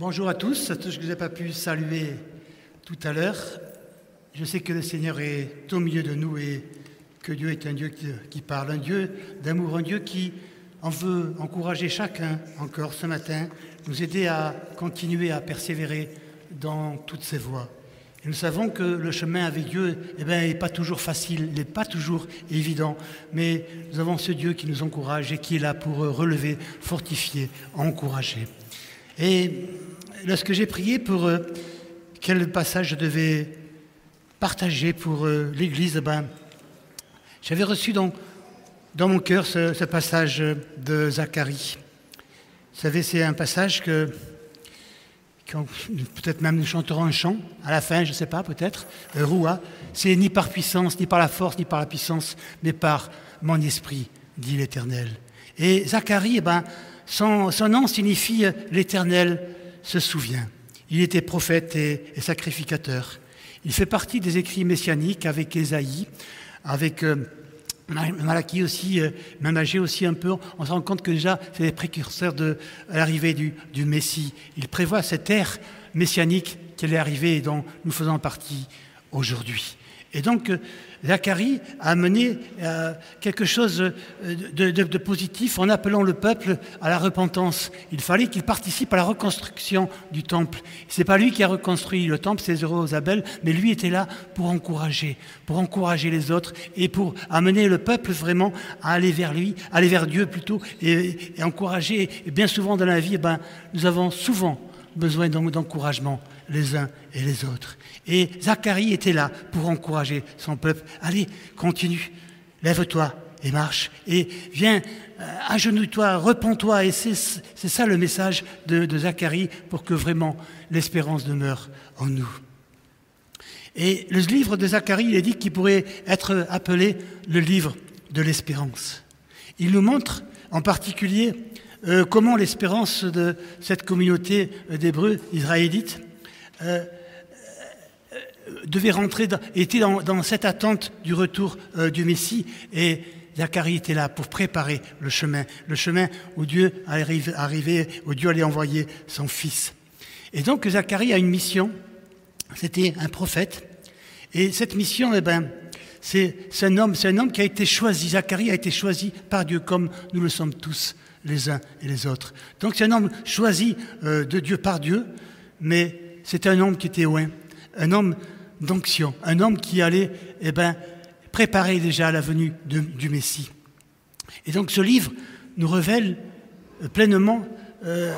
Bonjour à tous, à tous que je n'ai pas pu saluer tout à l'heure. Je sais que le Seigneur est au milieu de nous et que Dieu est un Dieu qui, parle, un Dieu d'amour, un Dieu qui en veut encourager chacun encore ce matin, nous aider à continuer à persévérer dans toutes ses voies. Nous savons que le chemin avec Dieu eh n'est pas toujours facile, n'est pas toujours évident, mais nous avons ce Dieu qui nous encourage et qui est là pour relever, fortifier, encourager. Et lorsque j'ai prié pour euh, quel passage je devais partager pour euh, l'Église, eh ben, j'avais reçu dans, dans mon cœur ce, passage de Zacharie. Vous savez, c'est un passage que peut-être même nous chanterons un chant à la fin, je ne sais pas, peut-être, euh, Roua. C'est ni par puissance, ni par la force, ni par la puissance, mais par mon esprit, dit l'Éternel. Et Zacharie, eh ben, son, nom signifie euh, l'Éternel se souvient. Il était prophète et, sacrificateur. Il fait partie des écrits messianiques avec Ésaïe, avec euh, Malachie aussi, euh, Managé aussi un peu, on se rend compte que déjà c'est les précurseurs de l'arrivée du, Messie. Il prévoit cette ère messianique qui allait arriver et dont nous faisons partie aujourd'hui. Et donc, Zacharie a mené euh, quelque chose de, de, positif en appelant le peuple à la repentance. Il fallait qu'il participe à la reconstruction du temple. C'est pas lui qui a reconstruit le temple, c'est Zérobabel, mais lui était là pour encourager, pour encourager les autres et pour amener le peuple vraiment à aller vers lui, aller vers Dieu plutôt, et, et encourager. Et bien souvent dans la vie, eh ben, nous avons souvent besoin d'encouragement les uns et les autres. Et Zacharie était là pour encourager son peuple. Allez, continue, lève-toi et marche. Et viens, euh, agenouille-toi, repens-toi. Et c'est ça le message de, Zacharie pour que vraiment l'espérance demeure en nous. Et le livre de Zacharie, il est dit qu'il pourrait être appelé le livre de l'espérance. Il nous montre en particulier euh, comment l'espérance de cette communauté d'Hébreux israélites euh, devait rentrer, était dans, cette attente du retour euh, du Messie et Zacharie était là pour préparer le chemin, le chemin où Dieu arrive, où Dieu allait envoyer son Fils. Et donc Zacharie a une mission, c'était un prophète, et cette mission, eh ben, c'est un homme, c'est un homme qui a été choisi. Zacharie a été choisi par Dieu, comme nous le sommes tous les uns et les autres. Donc c'est un homme choisi euh, de Dieu par Dieu, mais c'est un homme qui était loin, un homme d'onction, un homme qui allait eh ben, préparer déjà la venue du Messie. Et donc ce livre nous révèle pleinement euh,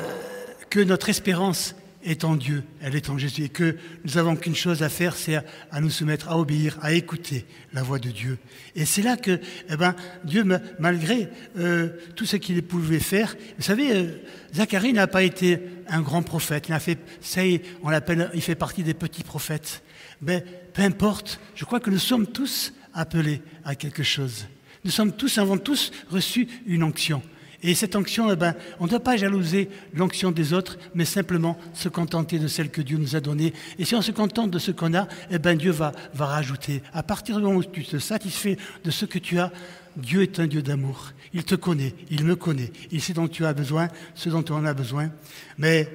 que notre espérance est en Dieu, elle est en Jésus, et que nous avons qu'une chose à faire, c'est à, nous soumettre, à obéir, à écouter la voix de Dieu. Et c'est là que, eh ben, Dieu, malgré euh, tout ce qu'il pouvait faire, vous savez, euh, Zacharie n'a pas été un grand prophète, il a fait, ça, on il fait partie des petits prophètes. Mais peu importe, je crois que nous sommes tous appelés à quelque chose. Nous sommes tous, avons tous reçu une onction. Et cette onction, eh ben, on ne doit pas jalouser l'onction des autres, mais simplement se contenter de celle que Dieu nous a donnée. Et si on se contente de ce qu'on a, eh ben, Dieu va, rajouter. À partir du moment où tu te satisfais de ce que tu as, Dieu est un Dieu d'amour. Il te connaît, il me connaît, il sait dont tu as besoin, ce dont on a besoin. Mais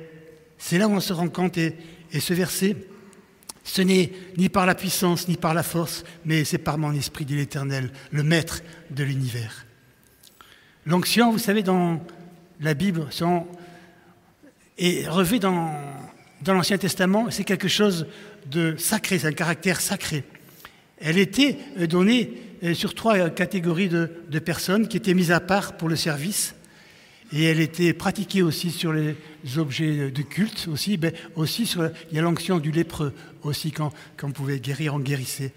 c'est là où on se rend compte, et, ce verset, ce n'est ni par la puissance, ni par la force, mais c'est par mon esprit, dit l'Éternel, le maître de l'univers. L'onction, vous savez, dans la Bible, est revue dans, l'Ancien Testament, c'est quelque chose de sacré, c'est un caractère sacré. Elle était donnée sur trois catégories de, personnes qui étaient mises à part pour le service. Et elle était pratiquée aussi sur les objets de culte, aussi, ben, aussi sur, il y a l'onction du lépreux aussi, quand, quand on pouvait guérir, on guérissait.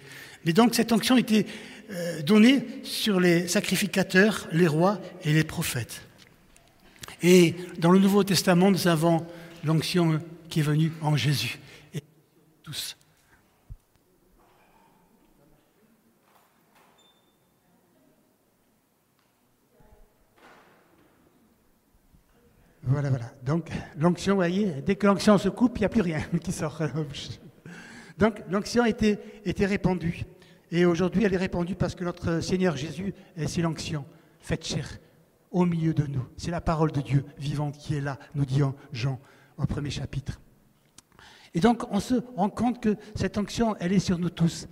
Mais donc cette onction était euh, donnée sur les sacrificateurs, les rois et les prophètes. Et dans le Nouveau Testament, nous avons l'onction qui est venue en Jésus. Et tous. Voilà, voilà. Donc, l'onction, vous voyez, dès que l'onction se coupe, il n'y a plus rien qui sort. Donc, l'onction était, était répandue. Et aujourd'hui, elle est répandue parce que notre Seigneur Jésus, c'est l'onction, faite chair au milieu de nous. C'est la parole de Dieu vivante qui est là, nous dit Jean au premier chapitre. Et donc, on se rend compte que cette onction, elle est sur nous tous.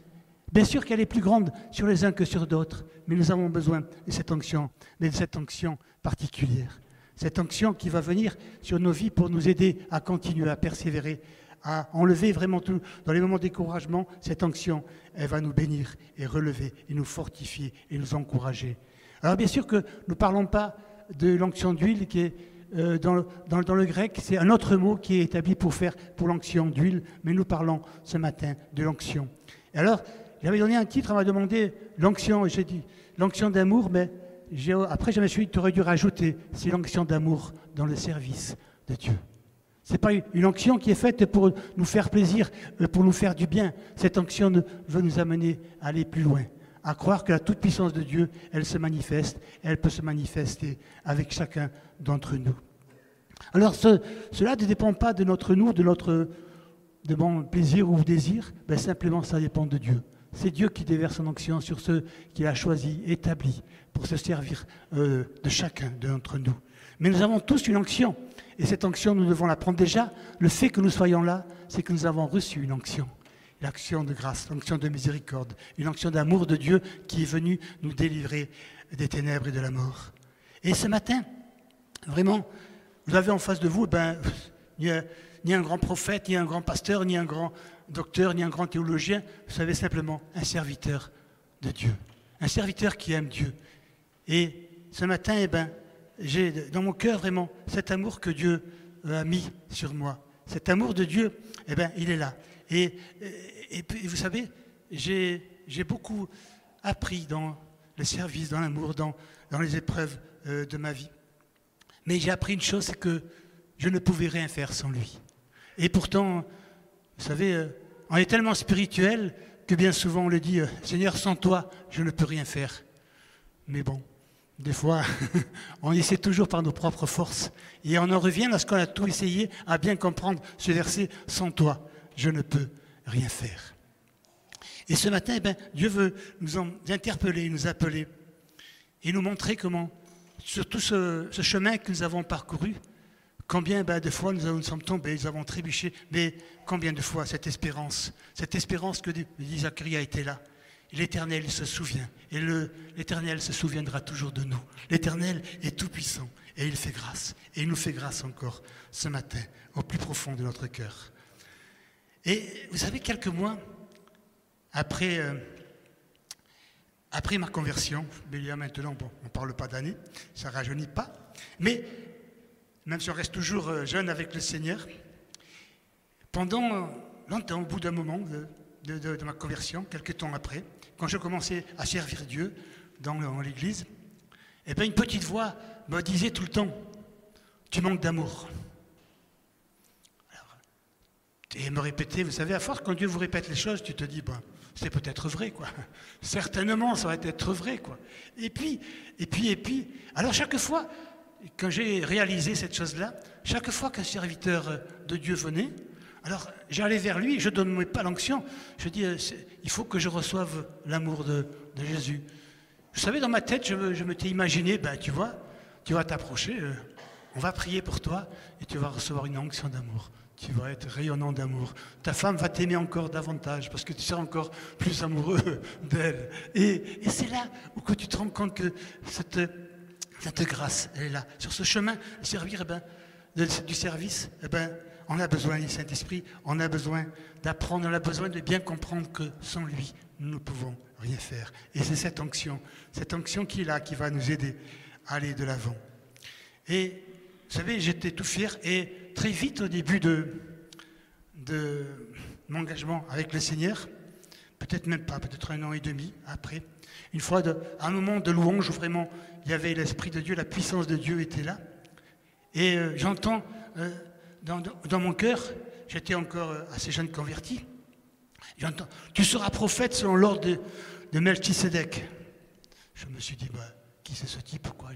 Bien sûr qu'elle est plus grande sur les uns que sur d'autres, mais nous avons besoin de cette onction, de cette onction particulière. Cette onction qui va venir sur nos vies pour nous aider à continuer à persévérer, à enlever vraiment tout. Dans les moments de découragement, cette onction, elle va nous bénir et relever et nous fortifier et nous encourager. Alors bien sûr que nous ne parlons pas de l'onction d'huile qui est euh, dans, dans, le grec, c'est un autre mot qui est établi pour faire pour l'onction d'huile, mais nous parlons ce matin de l'onction. Et alors, j'avais donné un titre, on m'a demandé l'onction, et j'ai dit l'onction d'amour, mais après je me suis dit, tu aurais dû rajouter, c'est l'onction d'amour dans le service de Dieu. Ce n'est pas une onction qui est faite pour nous faire plaisir, euh, pour nous faire du bien. Cette onction veut nous amener à aller plus loin, à croire que la toute-puissance de Dieu, elle se manifeste, elle peut se manifester avec chacun d'entre nous. Alors cela ne dépend pas de notre nous, de notre de bon plaisir ou désir, ben, simplement ça dépend de Dieu. C'est Dieu qui déverse son onction sur ceux qu'il a choisis, établis, pour se servir euh, de chacun d'entre nous. Mais nous avons tous une onction. Et cette onction, nous devons la prendre déjà. Le fait que nous soyons là, c'est que nous avons reçu une onction. L'action de grâce, l'onction de miséricorde, une onction d'amour de Dieu qui est venue nous délivrer des ténèbres et de la mort. Et ce matin, vraiment, vous avez en face de vous, ben, ni, un grand prophète, ni un grand pasteur, ni un grand docteur, ni un grand théologien, vous savez simplement un serviteur de Dieu, un serviteur qui aime Dieu. Et ce matin, eh ben, j'ai dans mon cœur vraiment cet amour que Dieu a mis sur moi. Cet amour de Dieu, eh ben, il est là. Et, vous savez, j'ai beaucoup appris dans le service, dans l'amour, dans, dans, les épreuves euh, de ma vie. Mais j'ai appris une chose, c'est que je ne pouvais rien faire sans lui. Et pourtant, vous savez, euh, on est tellement spirituel que bien souvent on le dit, euh, Seigneur, sans toi, je ne peux rien faire. Mais bon, des fois, on essaie toujours par nos propres forces. Et on en revient lorsqu'on a tout essayé à bien comprendre ce verset, sans toi, je ne peux rien faire. Et ce matin, eh ben, Dieu veut nous interpeller, nous appeler et nous montrer comment, sur tout ce, chemin que nous avons parcouru, combien ben, de fois nous, nous, sommes tombés, nous avons trébuché, mais combien de fois cette espérance, cette espérance que dit Zacharie a été là, L'Éternel se souvient. Et l'Éternel se souviendra toujours de nous. L'Éternel est tout-puissant. Et il fait grâce. Et il nous fait grâce encore ce matin, au plus profond de notre cœur. Et vous savez, quelques mois après, euh, ma conversion, mais il y a maintenant, bon, on ne parle pas d'années, ça ne rajeunit pas, mais même si on reste toujours euh, jeune avec le Seigneur, pendant longtemps, au bout d'un moment de, de, ma conversion, quelques temps après, quand je commençais à servir Dieu dans, l'église, eh bien, une petite voix me disait tout le temps Tu manques d'amour. Et me répétait, vous savez, à force, quand Dieu vous répète les choses, tu te dis ben, C'est peut-être vrai, quoi. Certainement, ça va être vrai, quoi. Et puis, et puis, et puis. Alors, chaque fois, quand j'ai réalisé cette chose-là, chaque fois qu'un serviteur de Dieu venait, alors j'allais vers lui, je ne donnais pas l'onction. Je dis, euh, il faut que je reçoive l'amour de, Jésus. Vous savez, dans ma tête, je, me, je m'étais imaginé, ben, tu vois, tu vas t'approcher, euh, on va prier pour toi et tu vas recevoir une onction d'amour. Tu vas être rayonnant d'amour. Ta femme va t'aimer encore davantage parce que tu seras encore plus amoureux d'elle. Et, c'est là où que tu te rends compte que cette, cette grâce, elle est là. Sur ce chemin, servir, eh ben, du service, eh ben, on a besoin du Saint-Esprit, on a besoin d'apprendre, on a besoin de bien comprendre que sans lui, nous ne pouvons rien faire. Et c'est cette onction, cette onction qui est là, qui va nous aider à aller de l'avant. Et vous savez, j'étais tout fier et très vite au début de, de mon engagement avec le Seigneur, peut-être même pas, peut-être un an et demi après, une fois, de, un moment de louange où vraiment il y avait l'Esprit de Dieu, la puissance de Dieu était là. Et euh, j'entends euh, dans, mon cœur, j'étais encore assez jeune converti, j'entends, tu seras prophète selon l'ordre de, de Melchisedec. Je me suis dit, bah, qui c'est ce type quoi?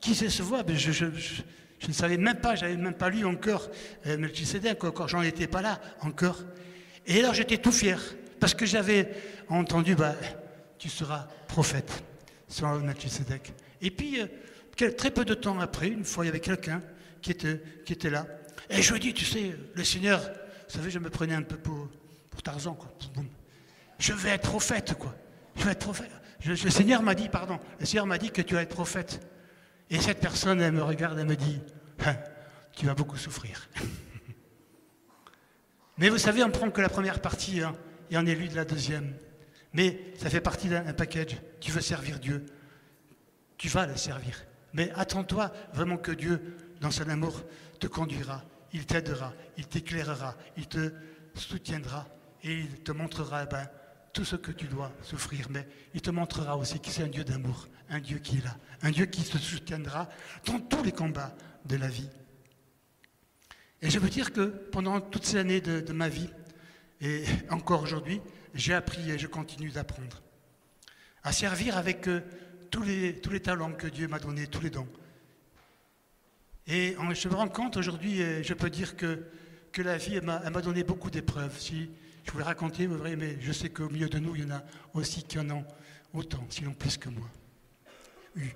Qui c'est ce voix? Ben, je, ne savais même pas, j'avais même pas lu encore euh, Melchisedec, encore, j'en étais pas là encore. Et alors j'étais tout fier, parce que j'avais entendu, bah, tu seras prophète selon Melchisedec. Et puis, euh, très peu de temps après, une fois, il y avait quelqu'un qui était, là. Et je lui dis, tu sais, le Seigneur, vous savez, je me prenais un peu pour, Tarzan. Je vais être prophète, quoi. Je vais être prophète. le Seigneur m'a dit, pardon, le Seigneur m'a dit que tu vas être prophète. Et cette personne, elle me regarde, elle me dit, hein, tu vas beaucoup souffrir. Mais vous savez, on prend que la première partie hein, et on élude la deuxième. Mais ça fait partie d'un package. Tu veux servir Dieu, tu vas le servir. Mais attends-toi vraiment que Dieu, dans son amour, te conduira, il t'aidera, il t'éclairera, il te soutiendra et il te montrera ben, tout ce que tu dois souffrir. Mais il te montrera aussi que c'est un Dieu d'amour, un Dieu qui est là, un Dieu qui te soutiendra dans tous les combats de la vie. Et je veux dire que pendant toutes ces années de, ma vie, et encore aujourd'hui, j'ai appris et je continue d'apprendre à servir avec euh, tous les talents que Dieu m'a donnés, tous les dons. Et je me rends compte aujourd'hui, je peux dire que, que la vie m'a donné beaucoup d'épreuves. Si je voulais raconter, mais je sais qu'au milieu de nous, il y en a aussi qui en ont autant, sinon plus que moi, eu,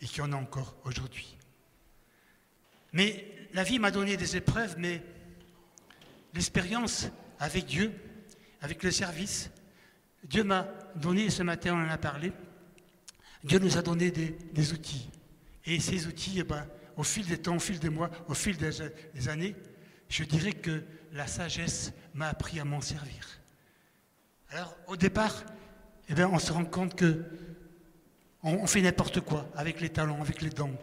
et qui en ont encore aujourd'hui. Mais la vie m'a donné des épreuves, mais l'expérience avec Dieu, avec le service, Dieu m'a donné, ce matin on en a parlé, Dieu nous a donné des, outils. Et ces outils, eh ben, au fil des temps, au fil des mois, au fil des, années, je dirais que la sagesse m'a appris à m'en servir. Alors, au départ, eh on se rend compte que on, fait n'importe quoi avec les talents, avec les dons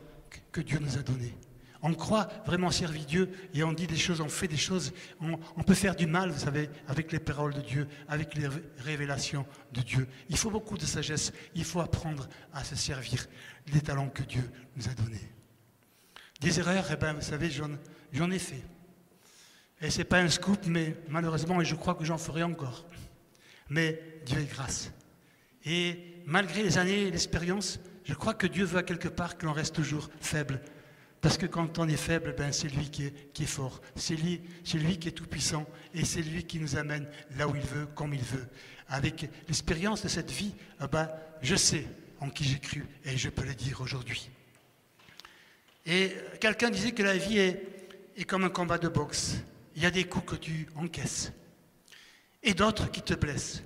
que Dieu nous a donnés. On croit vraiment servir Dieu et on dit des choses, on fait des choses. On, peut faire du mal, vous savez, avec les paroles de Dieu, avec les révélations de Dieu. Il faut beaucoup de sagesse. Il faut apprendre à se servir des talents que Dieu nous a donnés. Des erreurs, eh bien, vous savez, j'en ai fait. Et ce n'est pas un scoop, mais malheureusement, et je crois que j'en ferai encore. Mais Dieu est grâce. Et malgré les années et l'expérience, je crois que Dieu veut à quelque part que l'on reste toujours faible parce que quand on est faible, ben c'est lui qui est, fort. C'est lui, lui qui est tout-puissant et c'est lui qui nous amène là où il veut, comme il veut. Avec l'expérience de cette vie, eh ben, je sais en qui j'ai cru et je peux le dire aujourd'hui. Et quelqu'un disait que la vie est, comme un combat de boxe. Il y a des coups que tu encaisses et d'autres qui te blessent.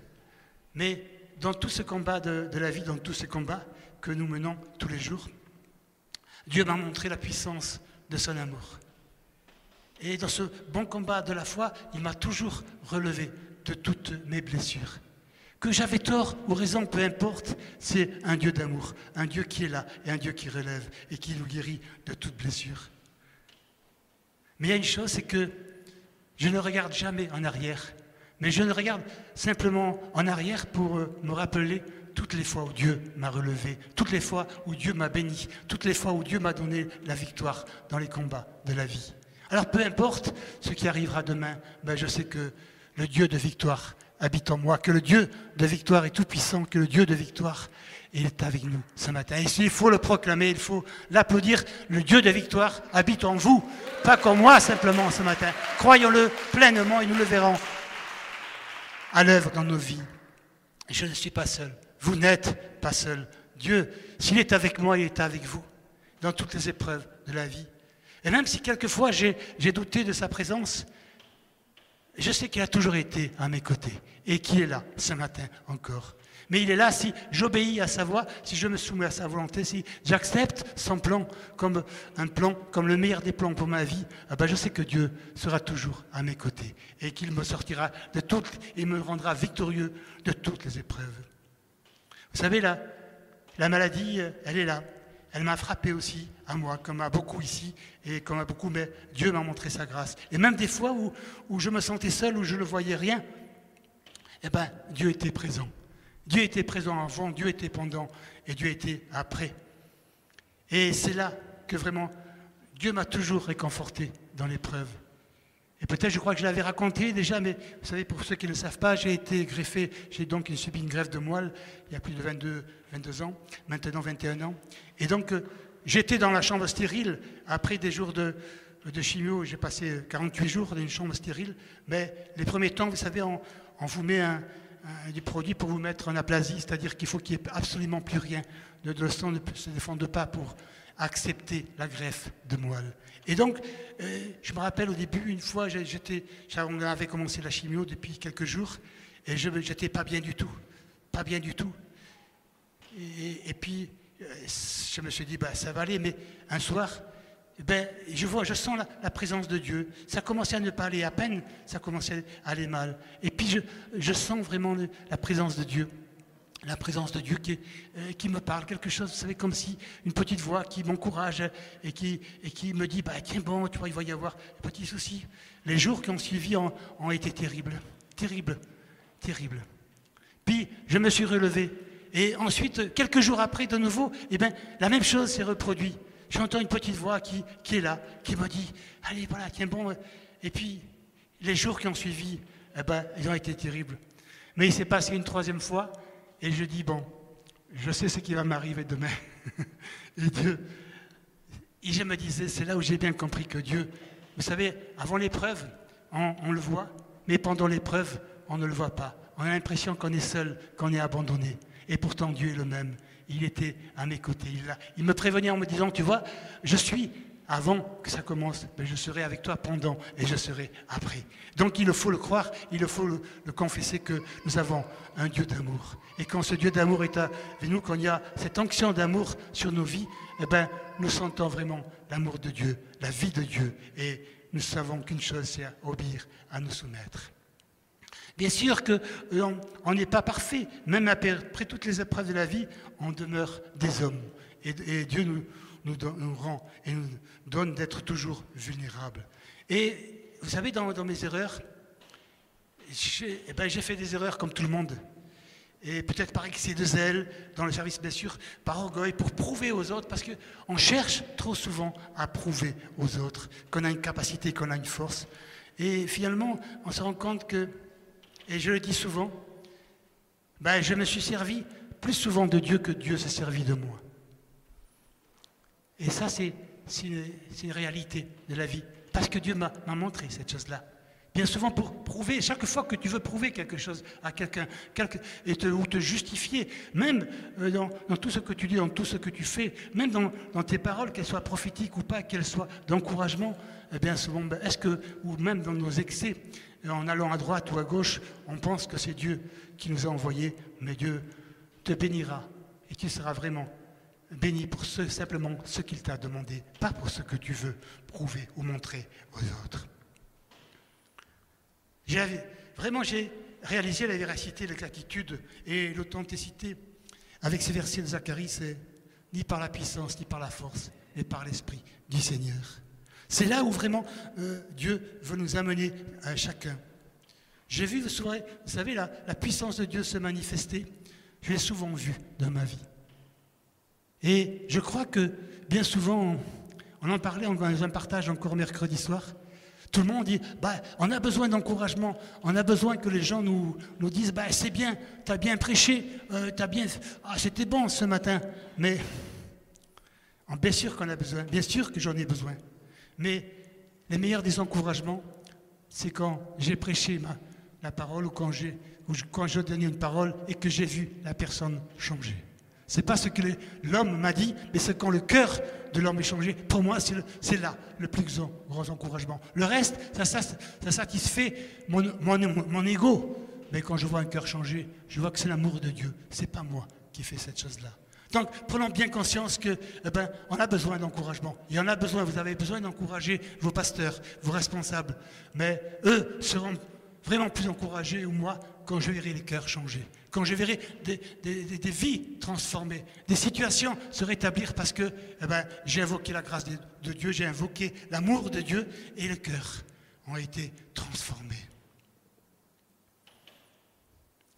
Mais dans tout ce combat de la vie, dans tous ces combats que nous menons tous les jours, Dieu m'a montré la puissance de son amour. Et dans ce bon combat de la foi, il m'a toujours relevé de toutes mes blessures. Que j'avais tort ou raison, peu importe, c'est un Dieu d'amour, un Dieu qui est là et un Dieu qui relève et qui nous guérit de toute blessure. Mais il y a une chose, c'est que je ne regarde jamais en arrière, mais je ne regarde simplement en arrière pour euh, me rappeler toutes les fois où Dieu m'a relevé, toutes les fois où Dieu m'a béni, toutes les fois où Dieu m'a donné la victoire dans les combats de la vie. Alors peu importe ce qui arrivera demain, ben je sais que le Dieu de victoire habite en moi, que le Dieu de victoire est tout puissant, que le Dieu de victoire est avec nous ce matin. Et il faut le proclamer, il faut l'applaudir. Le Dieu de victoire habite en vous, pas comme moi simplement ce matin. Croyons-le pleinement et nous le verrons à l'œuvre dans nos vies. Je ne suis pas seul. Vous n'êtes pas seul. Dieu, s'il est avec moi, il est avec vous dans toutes les épreuves de la vie. Et même si quelquefois j'ai douté de sa présence, je sais qu'il a toujours été à mes côtés et qu'il est là ce matin encore. Mais il est là si j'obéis à sa voix, si je me soumets à sa volonté, si j'accepte son plan comme un plan, comme le meilleur des plans pour ma vie, ah ben je sais que Dieu sera toujours à mes côtés et qu'il me sortira de toutes et me rendra victorieux de toutes les épreuves. Vous savez, la, la maladie, elle est là. Elle m'a frappé aussi, à moi, comme à beaucoup ici, et comme à beaucoup, mais Dieu m'a montré sa grâce. Et même des fois où, je me sentais seul, où je ne voyais rien, eh ben, Dieu était présent. Dieu était présent avant, Dieu était pendant, et Dieu était après. Et c'est là que vraiment, Dieu m'a toujours réconforté dans l'épreuve. Et peut-être, je crois que je l'avais raconté déjà, mais vous savez, pour ceux qui ne le savent pas, j'ai été greffé, j'ai donc subi une greffe de moelle il y a plus de 22, 22 ans, maintenant 21 ans. Et donc, euh, j'étais dans la chambre stérile après des jours de, de chimio, j'ai passé 48 jours dans une chambre stérile, mais les premiers temps, vous savez, on, vous met un, des produits pour vous mettre en aplasie, c'est-à-dire qu'il faut qu'il n'y ait absolument plus rien, le sang ne se défende pas pour accepter la greffe de moelle. Et donc, euh, je me rappelle au début, une fois, j'étais, on avait commencé la chimio depuis quelques jours, et je n'étais pas bien du tout. Pas bien du tout. Et, puis, euh, je me suis dit, bah, ça va aller, mais un soir, ben, je vois, je sens la, présence de Dieu. Ça commençait à ne pas aller à peine, ça commençait à aller mal. Et puis, je, je sens vraiment la présence de Dieu la présence de Dieu qui, euh, qui, me parle, quelque chose, vous savez, comme si une petite voix qui m'encourage et qui, me dit, bah, tiens bon, tu vois, il va y avoir un petit souci. Les jours qui ont suivi ont, été terribles, terribles, terribles. Puis, je me suis relevé. Et ensuite, quelques jours après, de nouveau, eh ben, la même chose s'est reproduite. J'entends une petite voix qui, est là, qui me dit, allez, voilà, tiens bon. Et puis, les jours qui ont suivi, eh ben, ils ont été terribles. Mais il s'est passé une troisième fois, et je dis, bon, je sais ce qui va m'arriver demain. et Dieu, et je me disais, c'est là où j'ai bien compris que Dieu, vous savez, avant l'épreuve, on, le voit, mais pendant l'épreuve, on ne le voit pas. On a l'impression qu'on est seul, qu'on est abandonné. Et pourtant, Dieu est le même. Il était à mes côtés. Il me prévenait en me disant, tu vois, je suis avant que ça commence, mais je serai avec toi pendant et je serai après. Donc il faut le croire, il faut le, confesser que nous avons un Dieu d'amour. Et quand ce Dieu d'amour est avec nous, quand il y a cette onction d'amour sur nos vies, eh ben, nous sentons vraiment l'amour de Dieu, la vie de Dieu. Et nous savons qu'une chose, c'est obéir, à nous soumettre. Bien sûr qu'on euh, n'est pas parfait. Même après, toutes les épreuves de la vie, on demeure des hommes. et Dieu nous, nous, rend et nous donne d'être toujours vulnérables. Et vous savez, dans, mes erreurs, eh ben, j'ai fait des erreurs comme tout le monde. Et peut-être par excès de zèle, dans le service, bien sûr, par orgueil, pour prouver aux autres, parce qu'on cherche trop souvent à prouver aux autres qu'on a une capacité, qu'on a une force. Et finalement, on se rend compte que, et je le dis souvent, ben, je me suis servi plus souvent de Dieu que Dieu s'est servi de moi. Et ça, c'est une, réalité de la vie. Parce que Dieu m'a montré cette chose-là. Bien souvent pour prouver, chaque fois que tu veux prouver quelque chose à quelqu'un, te, ou te justifier, même euh, dans, tout ce que tu dis, dans tout ce que tu fais, même dans, tes paroles, qu'elles soient prophétiques ou pas, qu'elles soient d'encouragement, eh bien souvent, ben, est-ce que, ou même dans nos excès, en allant à droite ou à gauche, on pense que c'est Dieu qui nous a envoyés, mais Dieu te bénira et tu seras vraiment béni pour simplement ce qu'il t'a demandé, pas pour ce que tu veux prouver ou montrer aux autres. Vraiment, j'ai réalisé la véracité, l'exactitude et l'authenticité avec ces versets de Zacharie, c'est ni par la puissance, ni par la force, mais par l'Esprit du Seigneur. C'est là où vraiment euh, Dieu veut nous amener chacun. J'ai vu, vous savez, la, la puissance de Dieu se manifester. Je l'ai souvent vu dans ma vie. Et je crois que bien souvent, on en parlait dans un partage encore mercredi soir, tout le monde dit, bah, on a besoin d'encouragement, on a besoin que les gens nous, disent, bah, c'est bien, tu as bien prêché, euh, bien, ah, c'était bon ce matin. Mais bien sûr qu'on a besoin, bien sûr que j'en ai besoin. Mais les meilleurs des encouragements, c'est quand j'ai prêché la parole ou quand, ou quand je une parole et que j'ai vu la personne changer. C'est pas ce que l'homme m'a dit, mais c'est quand le cœur de l'homme est changé. Pour moi, c'est là le plus grand encouragement. Le reste, ça, satisfait mon, mon, ego. Mais quand je vois un cœur changé, je vois que c'est l'amour de Dieu. C'est pas moi qui fais cette chose-là. Donc, prenons bien conscience que, eh ben, on a besoin d'encouragement. Il y en a besoin. Vous avez besoin d'encourager vos pasteurs, vos responsables. Mais eux seront vraiment plus encouragés ou moi quand je verrai les cœurs changer, quand je verrai des, vies transformées, des situations se rétablir parce que eh ben, j'ai invoqué la grâce de, Dieu, j'ai invoqué l'amour de Dieu et les cœurs ont été transformés.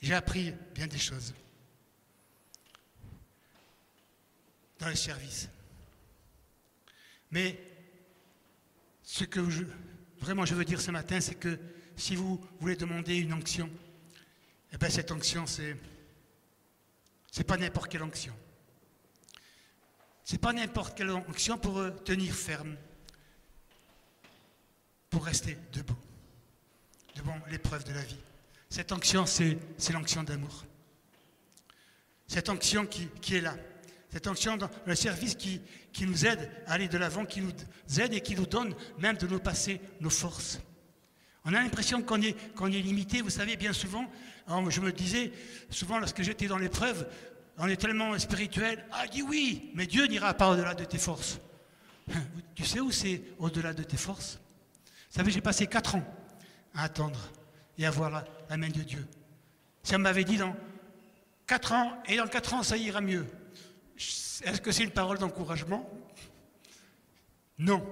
J'ai appris bien des choses dans le service. Mais ce que vraiment je veux dire ce matin, c'est que si vous voulez demander une onction, eh bien, cette onction, c'est c'est pas n'importe quelle onction. C'est pas n'importe quelle onction pour euh, tenir ferme, pour rester debout devant l'épreuve de la vie. Cette onction, c'est l'onction d'amour. Cette onction qui, qui, est là. Cette onction dans le service qui, qui nous aide à aller de l'avant, qui nous aide et qui nous donne même de nous passer nos forces. On a l'impression qu'on est, limité. Vous savez, bien souvent, je me disais, souvent lorsque j'étais dans l'épreuve, on est tellement spirituel. Ah, dis oui, mais Dieu n'ira pas au-delà de tes forces. Tu sais où c'est au-delà de tes forces? Vous savez, j'ai passé quatre ans à attendre et à voir la, main de Dieu. Si on m'avait dit dans quatre ans, et dans quatre ans, ça ira mieux, est-ce que c'est une parole d'encouragement? Non.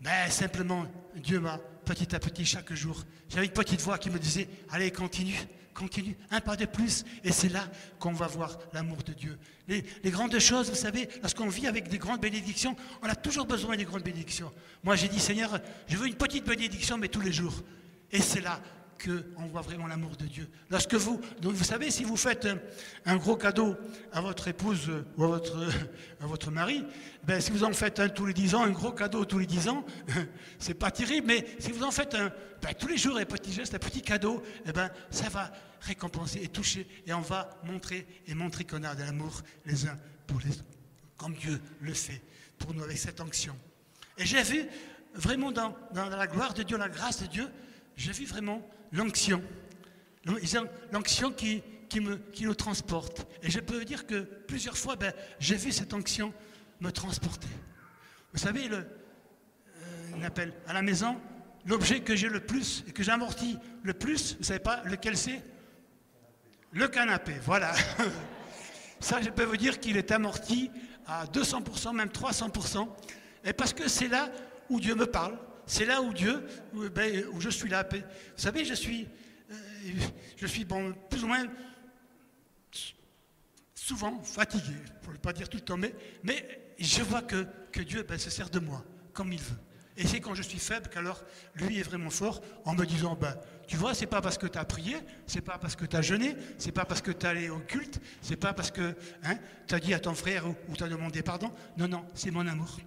Mais simplement, Dieu m'a petit à petit, chaque jour, j'avais une petite voix qui me disait, allez, continue, continue, un pas de plus, et c'est là qu'on va voir l'amour de Dieu. Les, grandes choses, vous savez, lorsqu'on vit avec des grandes bénédictions, on a toujours besoin des grandes bénédictions. Moi, j'ai dit, Seigneur, je veux une petite bénédiction, mais tous les jours. Et c'est là qu'on voit vraiment l'amour de Dieu. Lorsque vous, vous savez, si vous faites un, gros cadeau à votre épouse ou à votre, à votre mari, ben, si vous en faites un tous les dix ans, un gros cadeau tous les dix ans, c'est pas terrible, mais si vous en faites un ben, tous les jours, un petit geste, un petit cadeau, eh ben, ça va récompenser et toucher, et on va montrer et montrer qu'on a de l'amour les uns pour les autres, comme Dieu le fait pour nous avec cette onction. Et j'ai vu vraiment dans, dans la gloire de Dieu, la grâce de Dieu, j'ai vu vraiment l'onction. L'onction qui, qui, qui nous transporte. Et je peux dire que plusieurs fois, ben, j'ai vu cette onction me transporter. Vous savez, euh, appelle à la maison, l'objet que j'ai le plus et que j'amortis le plus, vous savez pas lequel c'est? Le canapé, voilà. Ça, je peux vous dire qu'il est amorti à 200%, même 300%. Et parce que c'est là où Dieu me parle, c'est là où Dieu, ben, où, je suis là. Vous savez, je suis, euh, je suis plus ou moins souvent fatigué, pour ne pas dire tout le temps, mais, je vois que, que Dieu ben, se sert de moi comme il veut. Et c'est quand je suis faible qu'alors lui est vraiment fort en me disant ben, Tu vois, c'est pas parce que tu as prié, c'est pas parce que tu as jeûné, c'est pas parce que tu es allé au culte, c'est pas parce que hein, tu as dit à ton frère ou, ou tu as demandé pardon. Non, non, c'est mon amour.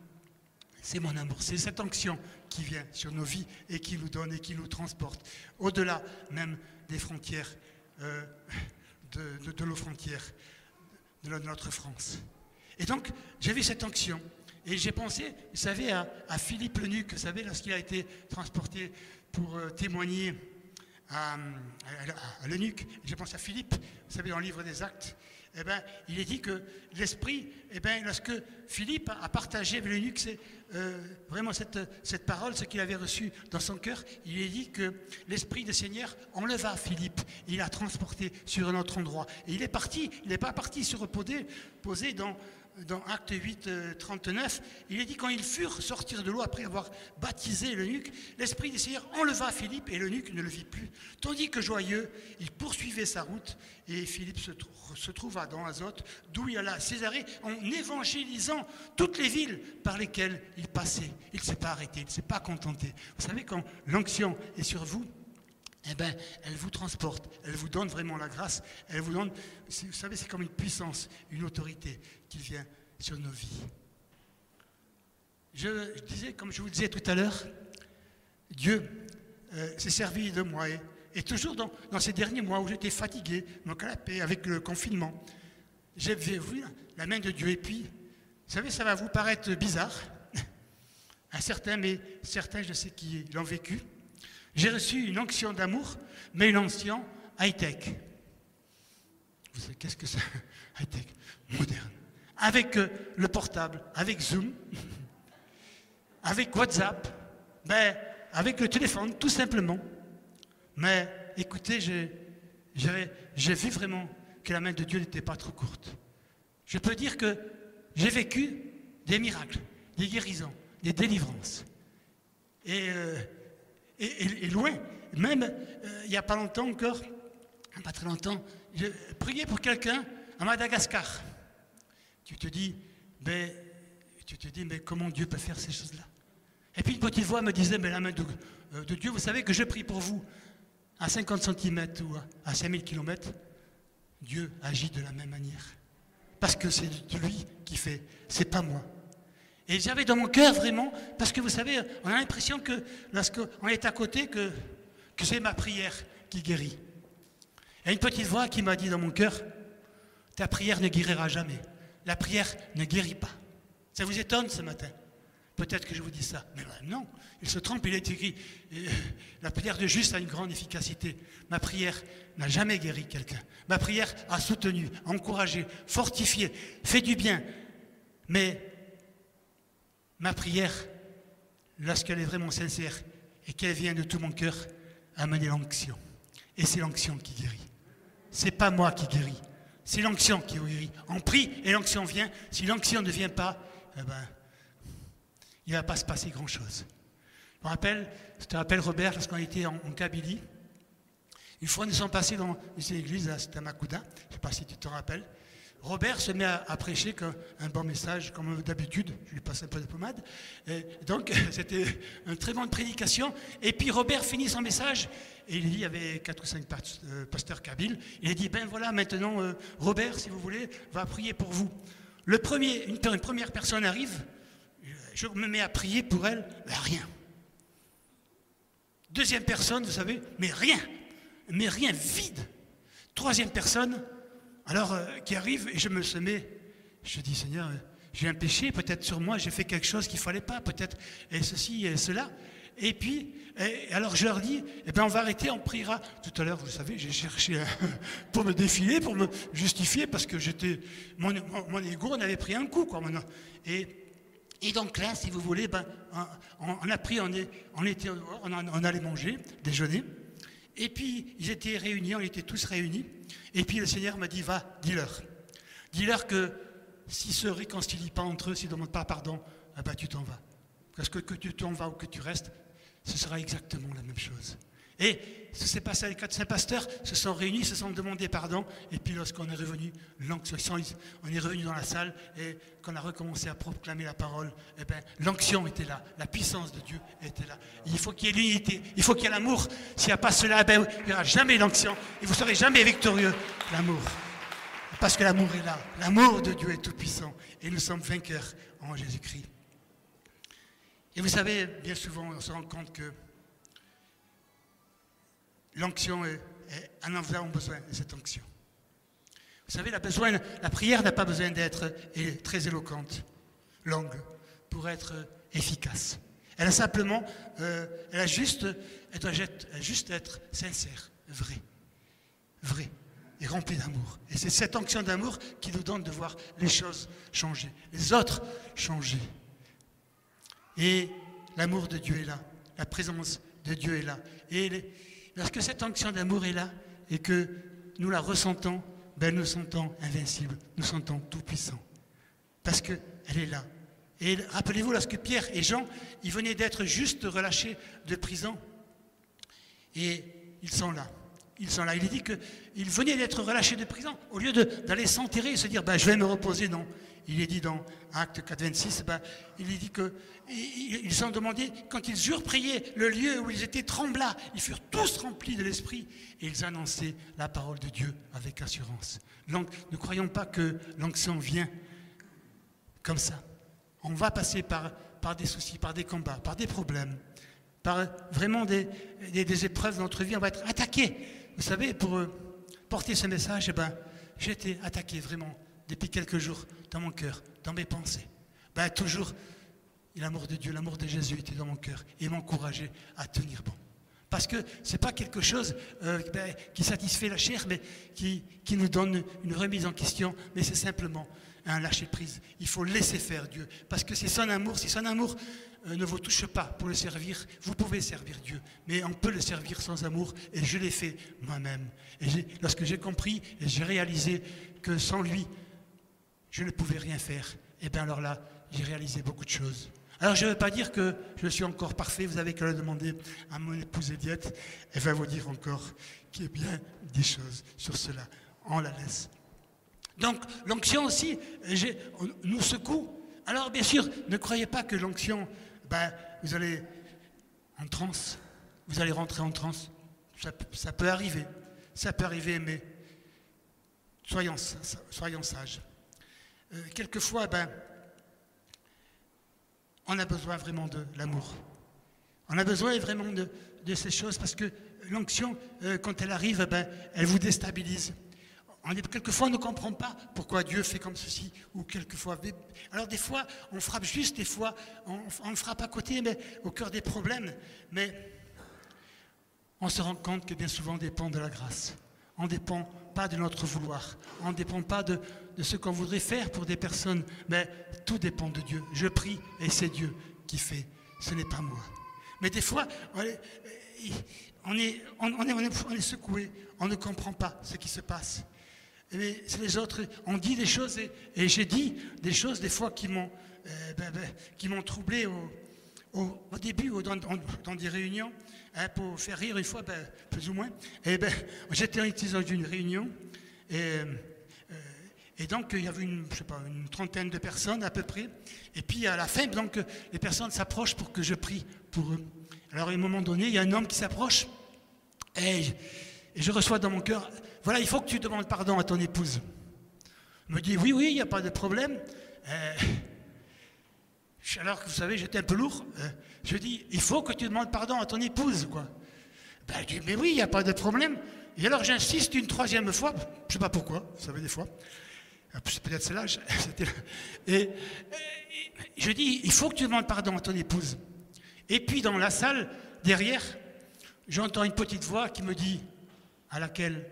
C'est mon amour. C'est cette onction qui vient sur nos vies et qui nous donne et qui nous transporte au-delà même des frontières, euh, de, nos frontières, de notre France. Et donc, j'ai vu cette onction. Et j'ai pensé, vous savez, à, Philippe Lenuc, vous savez, lorsqu'il a été transporté pour euh, témoigner à, à, j'ai pensé à Philippe, vous savez, dans le livre des actes, eh ben, il est dit que l'Esprit, eh ben, lorsque Philippe a partagé l'eunuque euh, vraiment cette, parole, ce qu'il avait reçu dans son cœur, il est dit que l'Esprit du Seigneur enleva Philippe, il l'a transporté sur un autre endroit. Et il est parti, il n'est pas parti se reposer, poser dans, dans Acte 8, 39, euh, il est dit quand ils furent sortir de l'eau après avoir baptisé l'eunuque, l'Esprit du Seigneur enleva Philippe et l'eunuque ne le vit plus. Tandis que joyeux, il poursuivait sa route et Philippe se, trouva dans Azote, d'où il alla à Césarée en évangélisant toutes les villes par lesquelles il passait. Il ne s'est pas arrêté, il ne s'est pas contenté. Vous savez, quand l'onction est sur vous, eh ben, elle vous transporte, elle vous donne vraiment la grâce, elle vous donne, vous savez, c'est comme une puissance, une autorité qui vient sur nos vies. Je, disais, comme je vous disais tout à l'heure, Dieu euh, s'est servi de moi et, toujours dans, ces derniers mois où j'étais fatigué, mon canapé, avec le confinement, j'ai vu la main de Dieu et puis, vous savez, ça va vous paraître bizarre à certains, mais certains, je sais qui l'ont vécu. J'ai reçu une onction d'amour, mais une onction high-tech. Vous savez, qu'est-ce que c'est High-tech, moderne. Avec euh, le portable, avec Zoom, avec WhatsApp, ben, avec le téléphone, tout simplement. Mais écoutez, j'ai vu vraiment que la main de Dieu n'était pas trop courte. Je peux dire que j'ai vécu des miracles, des guérisons, des délivrances. Et euh, et, loin. Même euh, il n'y a pas longtemps encore, pas très longtemps, je priais pour quelqu'un à Madagascar. Tu te dis, ben, tu te dis, mais comment Dieu peut faire ces choses-là? Et puis une petite voix me disait, mais la main de, euh, de Dieu, vous savez que je prie pour vous à 50 cm ou à 5000 km. Dieu agit de la même manière. Parce que c'est lui qui fait, c'est pas moi. Et j'avais dans mon cœur vraiment, parce que vous savez, on a l'impression que lorsqu'on est à côté, que, c'est ma prière qui guérit. Il y a une petite voix qui m'a dit dans mon cœur, ta prière ne guérira jamais. la prière ne guérit pas. Ça vous étonne ce matin? Peut-être que je vous dis ça. Mais ben non, il se trompe, il est écrit. Euh, la prière de juste a une grande efficacité. Ma prière n'a jamais guéri quelqu'un. Ma prière a soutenu, encouragé, fortifié, fait du bien. Mais ma prière, lorsqu'elle est vraiment sincère et qu'elle vient de tout mon cœur, a mené l'onction. Et c'est l'onction qui guérit. C'est pas moi qui guéris. C'est l'onction qui guérit. On prie et l'onction vient. Si l'onction ne vient pas, eh ben, il ne va pas se passer grand-chose. Je je te rappelle Robert, lorsqu'on était en, Kabylie, une fois nous sommes passés dans une église, à Makouda, je ne sais pas si tu te rappelles. Robert se met à, prêcher un bon message, comme d'habitude, je lui passe un peu de pommade. donc, c'était une très bonne prédication. Et puis Robert finit son message, et il dit, il y avait quatre ou cinq euh, pasteurs kabyles, il dit, ben voilà, maintenant, euh, Robert, si vous voulez, va prier pour vous. Le premier, une, première personne arrive, je me mets à prier pour elle, rien. Deuxième personne, vous savez, mais rien, mais rien, vide. Troisième personne, alors euh, qui arrive et je me semais, je dis Seigneur, j'ai un péché, peut-être sur moi, j'ai fait quelque chose qu'il ne fallait pas, peut-être, et ceci et cela. Et puis, alors je leur dis, eh bien on va arrêter, on priera. Tout à l'heure, vous savez, j'ai cherché pour me défiler, pour me justifier, parce que j'étais, mon, mon, on avait pris un coup, quoi, maintenant. Et et donc là, si vous voulez, ben, on, a pris, on, est, on, était, on, allait manger, déjeuner. Et puis, ils étaient réunis, on était tous réunis. Et puis, le Seigneur m'a dit, va, dis-leur. Dis-leur que s'ils ne se réconcilient pas entre eux, s'ils ne demandent pas pardon, ah ben, tu t'en vas. Parce que que tu t'en vas ou que tu restes, ce sera exactement la même chose. Et ce s'est passé avec ces pasteurs, se sont réunis, se sont demandé pardon, et puis lorsqu'on est revenu, on est revenu dans la salle, et qu'on a recommencé à proclamer la parole, eh ben, l'onction était là, la puissance de Dieu était là. Il faut qu'il y ait l'unité, il faut qu'il y ait l'amour. S'il n'y a pas cela, eh ben, il n'y aura jamais l'onction, et vous ne serez jamais victorieux, l'amour. Parce que l'amour est là, l'amour de Dieu est tout puissant, et nous sommes vainqueurs en Jésus-Christ. Et vous savez, bien souvent, on se rend compte que l'onction est, un enfant a besoin de cette onction. Vous savez, la, prière n'a pas besoin d'être très éloquente, longue, pour être efficace. Elle a simplement, euh, elle a juste, elle doit juste être sincère, vraie, vraie et remplie d'amour. Et c'est cette onction d'amour qui nous donne de voir les choses changer, les autres changer. Et l'amour de Dieu est là, la présence de Dieu est là. Et les, lorsque cette onction d'amour est là et que nous la ressentons, ben nous sentons invincibles, nous sentons tout-puissants. Parce qu'elle est là. Et rappelez-vous, lorsque Pierre et Jean, ils venaient d'être juste relâchés de prison, et ils sont là. Ils sont là. Il dit qu'ils venaient d'être relâchés de prison. Au lieu d'aller s'enterrer et se dire, ben, je vais me reposer, non il est dit dans Acte 4.26, ben, il est dit qu'ils ont demandé, quand ils eurent prié, le lieu où ils étaient trembla, ils furent tous remplis de l'Esprit et ils annonçaient la parole de Dieu avec assurance. Donc, ne croyons pas que l'onction vient comme ça. On va passer par, des soucis, par des combats, par des problèmes, par vraiment des, des, épreuves dans notre vie. On va être attaqué. Vous savez, pour euh, porter ce message, eh ben, j'ai été attaqué vraiment depuis quelques jours dans mon cœur, dans mes pensées. Ben, toujours, l'amour de Dieu, l'amour de Jésus était dans mon cœur et m'encourageait à tenir bon. Parce que ce n'est pas quelque chose euh, ben, qui satisfait la chair, mais qui, qui nous donne une remise en question, mais c'est simplement un lâcher-prise. Il faut laisser faire Dieu. Parce que c'est son amour. Si son amour euh, ne vous touche pas pour le servir, vous pouvez servir Dieu. Mais on peut le servir sans amour. Et je l'ai fait moi-même. Et lorsque j'ai compris et j'ai réalisé que sans lui, je ne pouvais rien faire. Et eh bien alors là, j'ai réalisé beaucoup de choses. Alors je ne veux pas dire que je suis encore parfait, vous avez qu'à le demander à mon épouse Ediette, elle va vous dire encore qu'il y a bien des choses sur cela. On la laisse. Donc l'onction aussi nous secoue. Alors bien sûr, ne croyez pas que l'onction, ben, vous allez en transe, vous allez rentrer en transe. Ça, peut arriver, ça peut arriver, mais soyons, soyons sages. Euh, quelquefois, ben, on a besoin vraiment de l'amour. On a besoin vraiment de, ces choses parce que l'onction, euh, quand elle arrive, ben, elle vous déstabilise. on est, quelquefois, on ne comprend pas pourquoi Dieu fait comme ceci, ou quelquefois. Alors, des fois, on frappe juste, des fois, on, on frappe à côté, mais au cœur des problèmes. Mais on se rend compte que bien souvent, on dépend de la grâce. On ne dépend pas de notre vouloir. On ne dépend pas de, de ce qu'on voudrait faire pour des personnes. Mais tout dépend de Dieu. Je prie et c'est Dieu qui fait. Ce n'est pas moi. Mais des fois, on est, on est, on est, secoué. On ne comprend pas ce qui se passe. Les autres. On dit des choses et, j'ai dit des choses des fois qui m'ont euh, ben, ben, troublé au, au, au début ou dans, des réunions hein, pour faire rire une fois, ben, plus ou moins. Et ben, j'étais dans une réunion et, et donc il y avait une, je sais pas, une trentaine de personnes à peu près. Et puis à la fin, donc les personnes s'approchent pour que je prie pour eux. Alors à un moment donné, il y a un homme qui s'approche et, je reçois dans mon cœur voilà, il faut que tu demandes pardon à ton épouse. Il me dit, oui, oui, il n'y a pas de problème. Euh, alors que vous savez, j'étais un peu lourd. Euh, je dis, il faut que tu demandes pardon à ton épouse, quoi. Ben, je dis, mais oui, il n'y a pas de problème. Et alors j'insiste une troisième fois, je ne sais pas pourquoi, vous savez, des fois. Euh, peut-être l'âge. Et, je dis, il faut que tu demandes pardon à ton épouse. Et puis dans la salle, derrière, j'entends une petite voix qui me dit, à laquelle?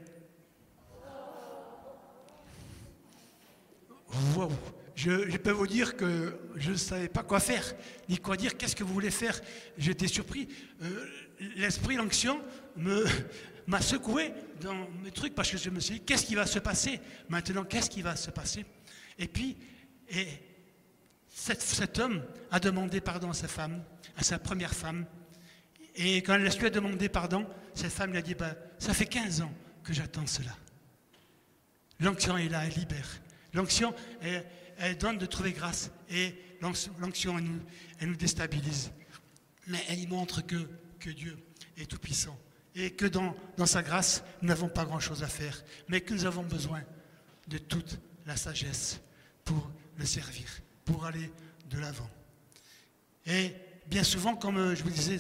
Je, peux vous dire que je ne savais pas quoi faire, ni quoi dire, qu'est-ce que vous voulez faire? J'étais surpris. Euh, l'esprit, l'onction m'a secoué dans mes trucs parce que je me suis dit, qu'est-ce qui va se passer maintenant? Qu'est-ce qui va se passer? Et puis, et cet, homme a demandé pardon à sa femme, à sa première femme. Et quand elle lui a demandé pardon, cette femme lui a dit, bah, ça fait 15 ans que j'attends cela. L'onction est là, elle libère. L'onction, elle, donne de trouver grâce. Et l'onction, elle nous, elle nous déstabilise. Mais elle montre que, que Dieu est tout-puissant. Et que dans, dans sa grâce, nous n'avons pas grand-chose à faire. Mais que nous avons besoin de toute la sagesse pour le servir, pour aller de l'avant. Et bien souvent, comme je vous disais,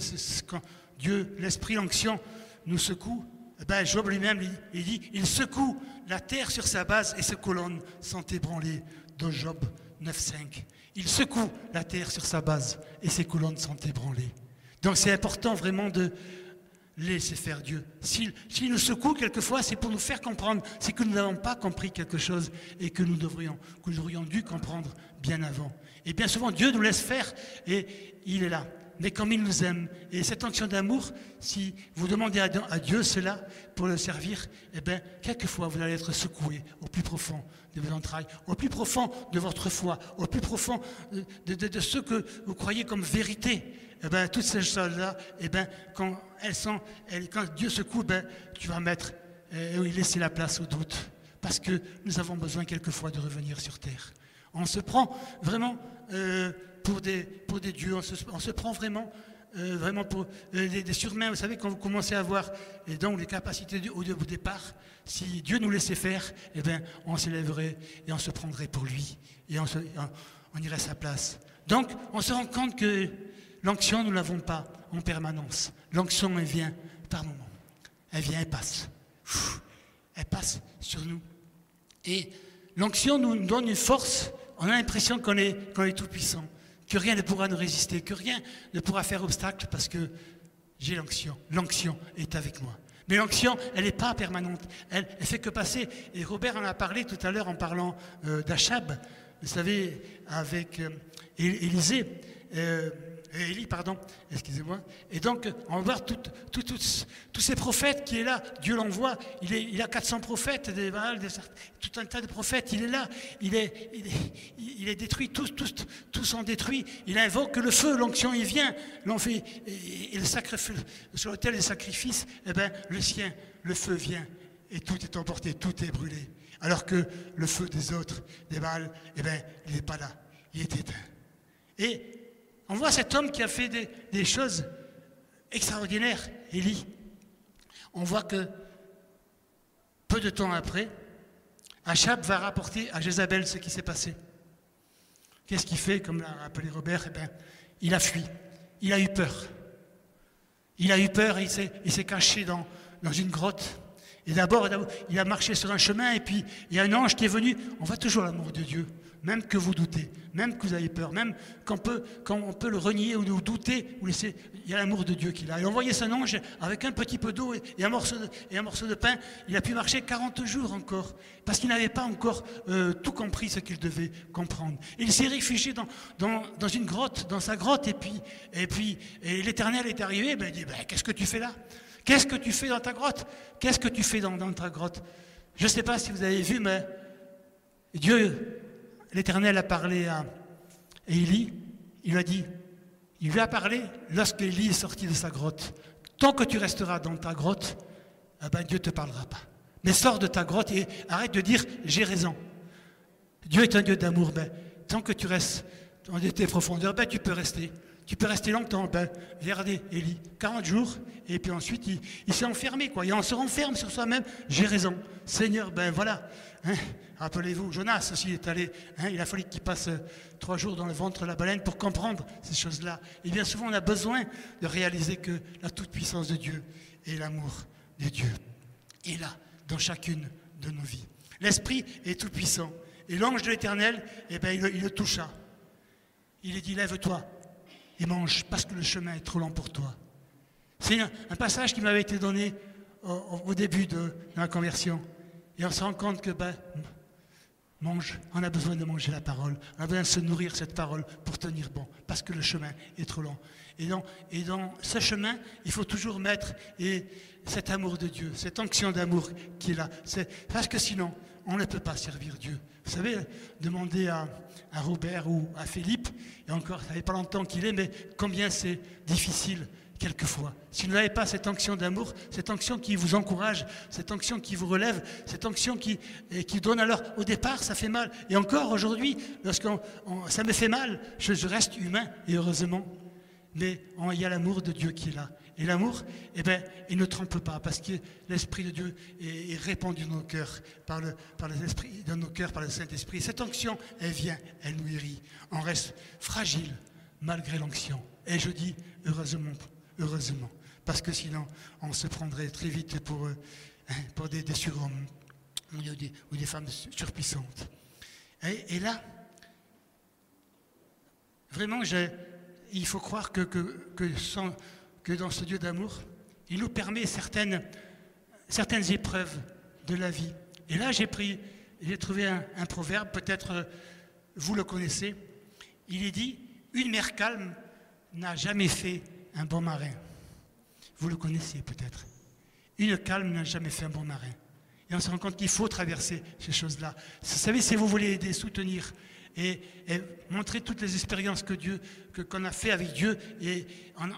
quand Dieu, l'Esprit, l'onction nous secoue, eh ben, Job lui-même, il, dit, il secoue la terre sur sa base et ses colonnes sont ébranlées de Job 9.5. Il secoue la terre sur sa base et ses colonnes sont ébranlées. Donc c'est important vraiment de laisser faire Dieu. S'il, nous secoue quelquefois, c'est pour nous faire comprendre, c'est que nous n'avons pas compris quelque chose et que nous devrions, que nous aurions dû comprendre bien avant. Et bien souvent, Dieu nous laisse faire et il est là mais comme il nous aime. Et cette onction d'amour, si vous demandez à Dieu cela pour le servir, eh bien, quelquefois, vous allez être secoué au plus profond de vos entrailles, au plus profond de votre foi, au plus profond de, ce que vous croyez comme vérité. Eh bien, toutes ces choses-là, eh bien, quand elles sont, quand Dieu secoue, ben, tu vas mettre, et eh, laisser la place au doute. Parce que nous avons besoin quelquefois de revenir sur terre. On se prend vraiment euh, pour, des, pour des dieux, on se, prend vraiment, euh, vraiment pour euh, des, surmains. Vous savez, quand vous commencez à voir et donc les capacités au, départ, si Dieu nous laissait faire, eh bien, on s'élèverait et on se prendrait pour lui et on, irait à sa place. Donc, on se rend compte que l'onction, nous ne l'avons pas en permanence. L'onction, elle vient par moments. Elle vient, elle passe. elle passe sur nous. Et l'onction nous donne une force on a l'impression qu'on est, est tout puissant, que rien ne pourra nous résister, que rien ne pourra faire obstacle parce que j'ai l'onction. L'onction est avec moi. Mais l'onction, elle n'est pas permanente. Elle, elle fait que passer. Et Robert en a parlé tout à l'heure en parlant euh, d'Achab. Vous savez, avec euh, Élisée. Euh, Élie, pardon, excusez-moi. Et donc, on va voir tous ces prophètes qui est là. Dieu l'envoie. Il, il a 400 prophètes, des, tout un tas de prophètes. Il est là. Il est, détruit. Tous, tous, tous sont détruits. Il invoque le feu. L'onction, il vient. Fait, et, le sacrifice, sur l'autel des sacrifices, eh ben, le sien, le feu vient. Et tout est emporté, tout est brûlé. Alors que le feu des autres, des balles, eh ben, il n'est pas là. Il est éteint. Et on voit cet homme qui a fait des, choses extraordinaires, Élie. On voit que peu de temps après, Achab va rapporter à Jézabel ce qui s'est passé. Qu'est-ce qu'il fait, comme l'a rappelé Robert? Eh bien, Il a fui, il a eu peur. Il a eu peur et il s'est caché dans, dans une grotte. Et d'abord, il a marché sur un chemin et puis il y a un ange qui est venu. On voit toujours l'amour de Dieu, même que vous doutez, même que vous avez peur, même quand on peut, peut le renier ou douter, ou laisser, il y a l'amour de Dieu qui a. Il a envoyé son ange avec un petit peu d'eau et, un morceau de, et un morceau de pain. Il a pu marcher 40 jours encore, parce qu'il n'avait pas encore euh, tout compris ce qu'il devait comprendre. Il s'est réfugié dans, dans, dans, une grotte, dans sa grotte, et puis, et puis l'Éternel est arrivé, ben, il dit, ben, qu'est-ce que tu fais là? Qu'est-ce que tu fais dans ta grotte? Qu'est-ce que tu fais dans, ta grotte? Je ne sais pas si vous avez vu, mais Dieu, l'Éternel a parlé à Élie. Il lui a dit, il lui a parlé lorsque Élie est sorti de sa grotte. Tant que tu resteras dans ta grotte, eh ben Dieu ne te parlera pas. Mais sors de ta grotte et arrête de dire j'ai raison. Dieu est un Dieu d'amour. Ben, tant que tu restes dans tes profondeurs, ben, tu peux rester. Tu peux rester longtemps. Ben, regardez, Élie, 40 jours, et puis ensuite, il, s'est enfermé, quoi. Et se renferme sur soi-même. J'ai raison. Seigneur, ben voilà. Hein, rappelez-vous, Jonas aussi est allé. Hein, il a fallu qu'il passe euh, trois jours dans le ventre de la baleine pour comprendre ces choses-là. Et bien souvent, on a besoin de réaliser que la toute-puissance de Dieu et l'amour de Dieu est là, dans chacune de nos vies. L'Esprit est tout-puissant. Et l'ange de l'Éternel, eh ben, il, le toucha. Il lui dit, lève-toi, et mange parce que le chemin est trop long pour toi. C'est un, passage qui m'avait été donné au, début de, la conversion. Et on se rend compte que, ben, on a besoin de manger la parole, on a besoin de se nourrir cette parole pour tenir bon, parce que le chemin est trop long. Et dans, ce chemin, il faut toujours mettre et cet amour de Dieu, cette onction d'amour qui est là. Parce que sinon, on ne peut pas servir Dieu. Vous savez, demandez à, à Robert ou à Philippe, et encore, ça fait pas longtemps qu'il est, mais combien c'est difficile quelquefois. Si vous n'avez pas cette onction d'amour, cette onction qui vous encourage, cette onction qui vous relève, cette onction qui, qui donne alors, au départ, ça fait mal. Et encore aujourd'hui, lorsque ça me fait mal, je, je reste humain, et heureusement. Mais il y a l'amour de Dieu qui est là. Et l'amour, eh ben, il ne trompe pas, parce que l'Esprit de Dieu est, répandu dans nos cœurs, par le, par dans nos cœurs, par le Saint-Esprit. Cette onction, elle vient, elle nous guérit. On reste fragile malgré l'onction. Et je dis heureusement, heureusement, parce que sinon, on se prendrait très vite pour, euh, hein, pour des, surhommes ou des, femmes surpuissantes. Et, là, vraiment, il faut croire que, que, dans ce Dieu d'amour, il nous permet certaines, certaines épreuves de la vie. Et là, j'ai pris, j'ai trouvé un, proverbe, peut-être euh, vous le connaissez. Il est dit Une mer calme n'a jamais fait un bon marin. Vous le connaissez peut-être. Une calme n'a jamais fait un bon marin. Et on se rend compte qu'il faut traverser ces choses-là. Vous savez, si vous voulez aider, soutenir et, montrer toutes les expériences que Dieu, qu'on a fait avec Dieu, et on,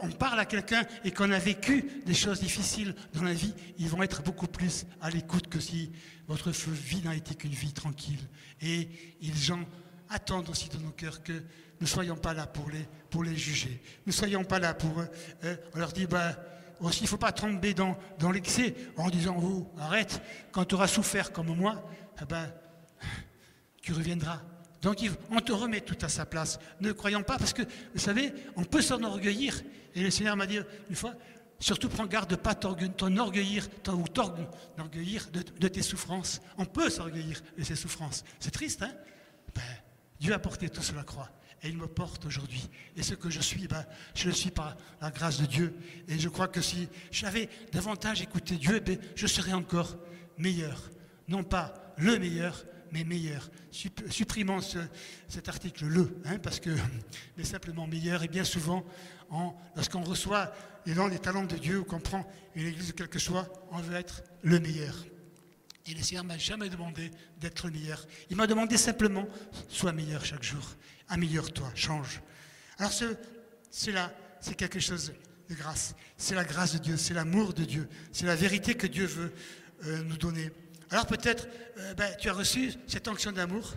on parle à quelqu'un et qu'on a vécu des choses difficiles dans la vie, ils vont être beaucoup plus à l'écoute que si votre vie n'a été qu'une vie tranquille. Et ils gens attendent aussi dans nos cœurs que ne soyons pas là pour les, pour les juger. Ne soyons pas là pour... Euh, on leur dit, bah, aussi, il ne faut pas tomber dans, dans l'excès en disant, oh, arrête, quand tu auras souffert comme moi, eh ben, tu reviendras. Donc on te remet tout à sa place. Ne croyons pas, parce que, vous savez, on peut s'enorgueillir. Et le Seigneur m'a dit une fois, surtout prends garde de ne pas t'enorgueillir ou t'orgueillir de, tes souffrances. On peut s'orgueillir de ses souffrances. C'est triste, hein ben, Dieu a porté tout sur la croix. Et il me porte aujourd'hui. Et ce que je suis, ben, je le suis par la grâce de Dieu. Et je crois que si j'avais davantage écouté Dieu, ben, je serais encore meilleur. Non pas le meilleur, mais meilleur. Supprimons cet article le, hein, parce que, mais simplement meilleur. Et bien souvent, lorsqu'on reçoit les talents de Dieu, ou qu'on prend une église de quelque soit, on veut être le meilleur. Et le Seigneur m'a jamais demandé d'être le meilleur. Il m'a demandé simplement, sois meilleur chaque jour. Améliore-toi, change. Alors c'est là, c'est quelque chose de grâce. C'est la grâce de Dieu, c'est l'amour de Dieu, c'est la vérité que Dieu veut euh, nous donner. Alors peut-être, euh, ben, tu as reçu cette onction d'amour.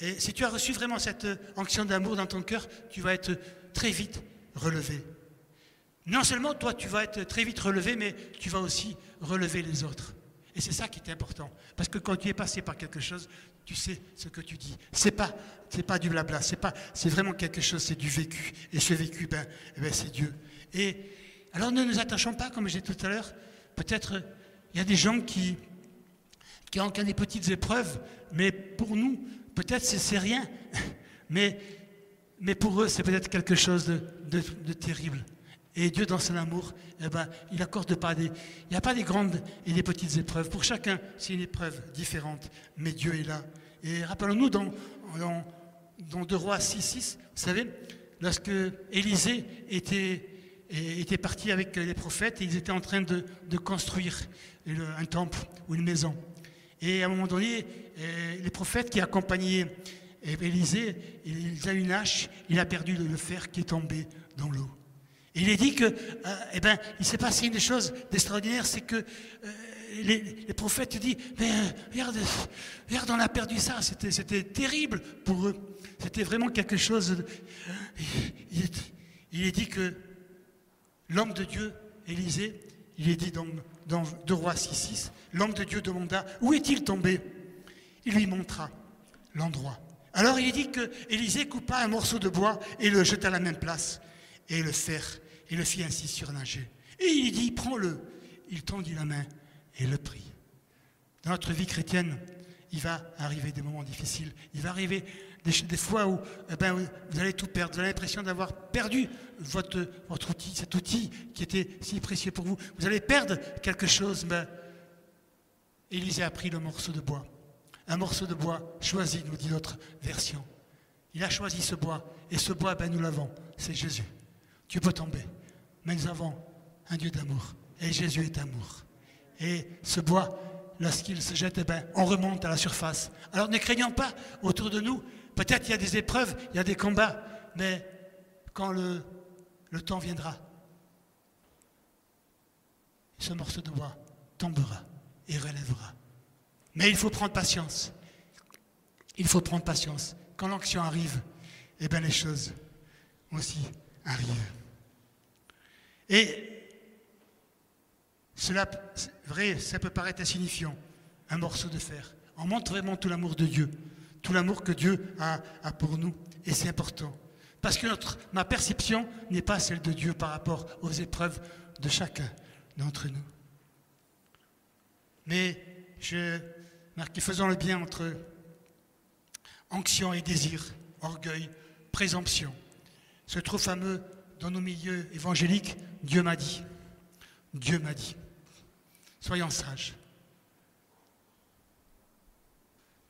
Et si tu as reçu vraiment cette euh, onction d'amour dans ton cœur, tu vas être très vite relevé. Non seulement toi, tu vas être très vite relevé, mais tu vas aussi relever les autres. Et c'est ça qui est important. Parce que quand tu es passé par quelque chose, tu sais ce que tu dis. C'est pas, pas du blabla. C'est pas, c'est vraiment quelque chose. C'est du vécu. Et ce vécu, ben, eh ben c'est Dieu. Et alors ne nous attachons pas, comme j'ai tout à l'heure, peut-être il y a des gens qui, qui ont des petites épreuves, mais pour nous, peut-être c'est rien, mais, pour eux, c'est peut-être quelque chose de, terrible. Et Dieu, dans son amour, eh ben, il accorde pas des. Il n'y a pas des grandes et des petites épreuves. Pour chacun, c'est une épreuve différente, mais Dieu est là. Et rappelons-nous dans, dans, dans 2 Rois 6, 6, vous savez, lorsque Élisée était, était parti avec les prophètes, ils étaient en train de, construire un temple ou une maison. Et à un moment donné, euh, les prophètes qui accompagnaient Élisée, il a une hache, il a perdu le fer qui est tombé dans l'eau. Il est dit que, euh, eh ben, il s'est passé une chose d'extraordinaire, c'est que euh, les, prophètes disent, mais regarde, regarde, on a perdu ça, c'était, terrible pour eux. C'était vraiment quelque chose. Il, est, est, dit que l'homme de Dieu, Élisée, il est dit dans dans 2 Rois 6, 6, l'homme de Dieu demanda Où est-il tombé? Il lui montra l'endroit. Alors il dit que Élisée coupa un morceau de bois et le jeta à la même place, et le fer, et le fit ainsi surnager. Et il dit Prends-le. Il tendit la main et le prit. Dans notre vie chrétienne, il va arriver des moments difficiles. Il va arriver des, fois où eh ben, vous allez tout perdre. Vous avez l'impression d'avoir perdu votre, outil, cet outil qui était si précieux pour vous. Vous allez perdre quelque chose. Mais Élisée a pris le morceau de bois. Un morceau de bois choisi, nous dit notre version. Il a choisi ce bois. Et ce bois, ben, nous l'avons. C'est Jésus. Tu peux tomber. Mais nous avons un Dieu d'amour. Et Jésus est amour. Et ce bois, lorsqu'il se jette, eh ben, on remonte à la surface. Alors ne craignons pas autour de nous Peut-être il y a des épreuves, il y a des combats, mais quand le, le temps viendra, ce morceau de bois tombera et relèvera. Mais il faut prendre patience. Il faut prendre patience. Quand l'onction arrive, eh bien les choses aussi arrivent. Et cela, vrai, ça peut paraître insignifiant, un morceau de fer. On montre vraiment tout l'amour de Dieu tout l'amour que Dieu a, pour nous. Et c'est important. Parce que ma perception n'est pas celle de Dieu par rapport aux épreuves de chacun d'entre nous. Mais je marque, faisons le bien entre onction et désir, orgueil, présomption. Ce trop fameux dans nos milieux évangéliques, Dieu m'a dit. Dieu m'a dit. Soyons sages.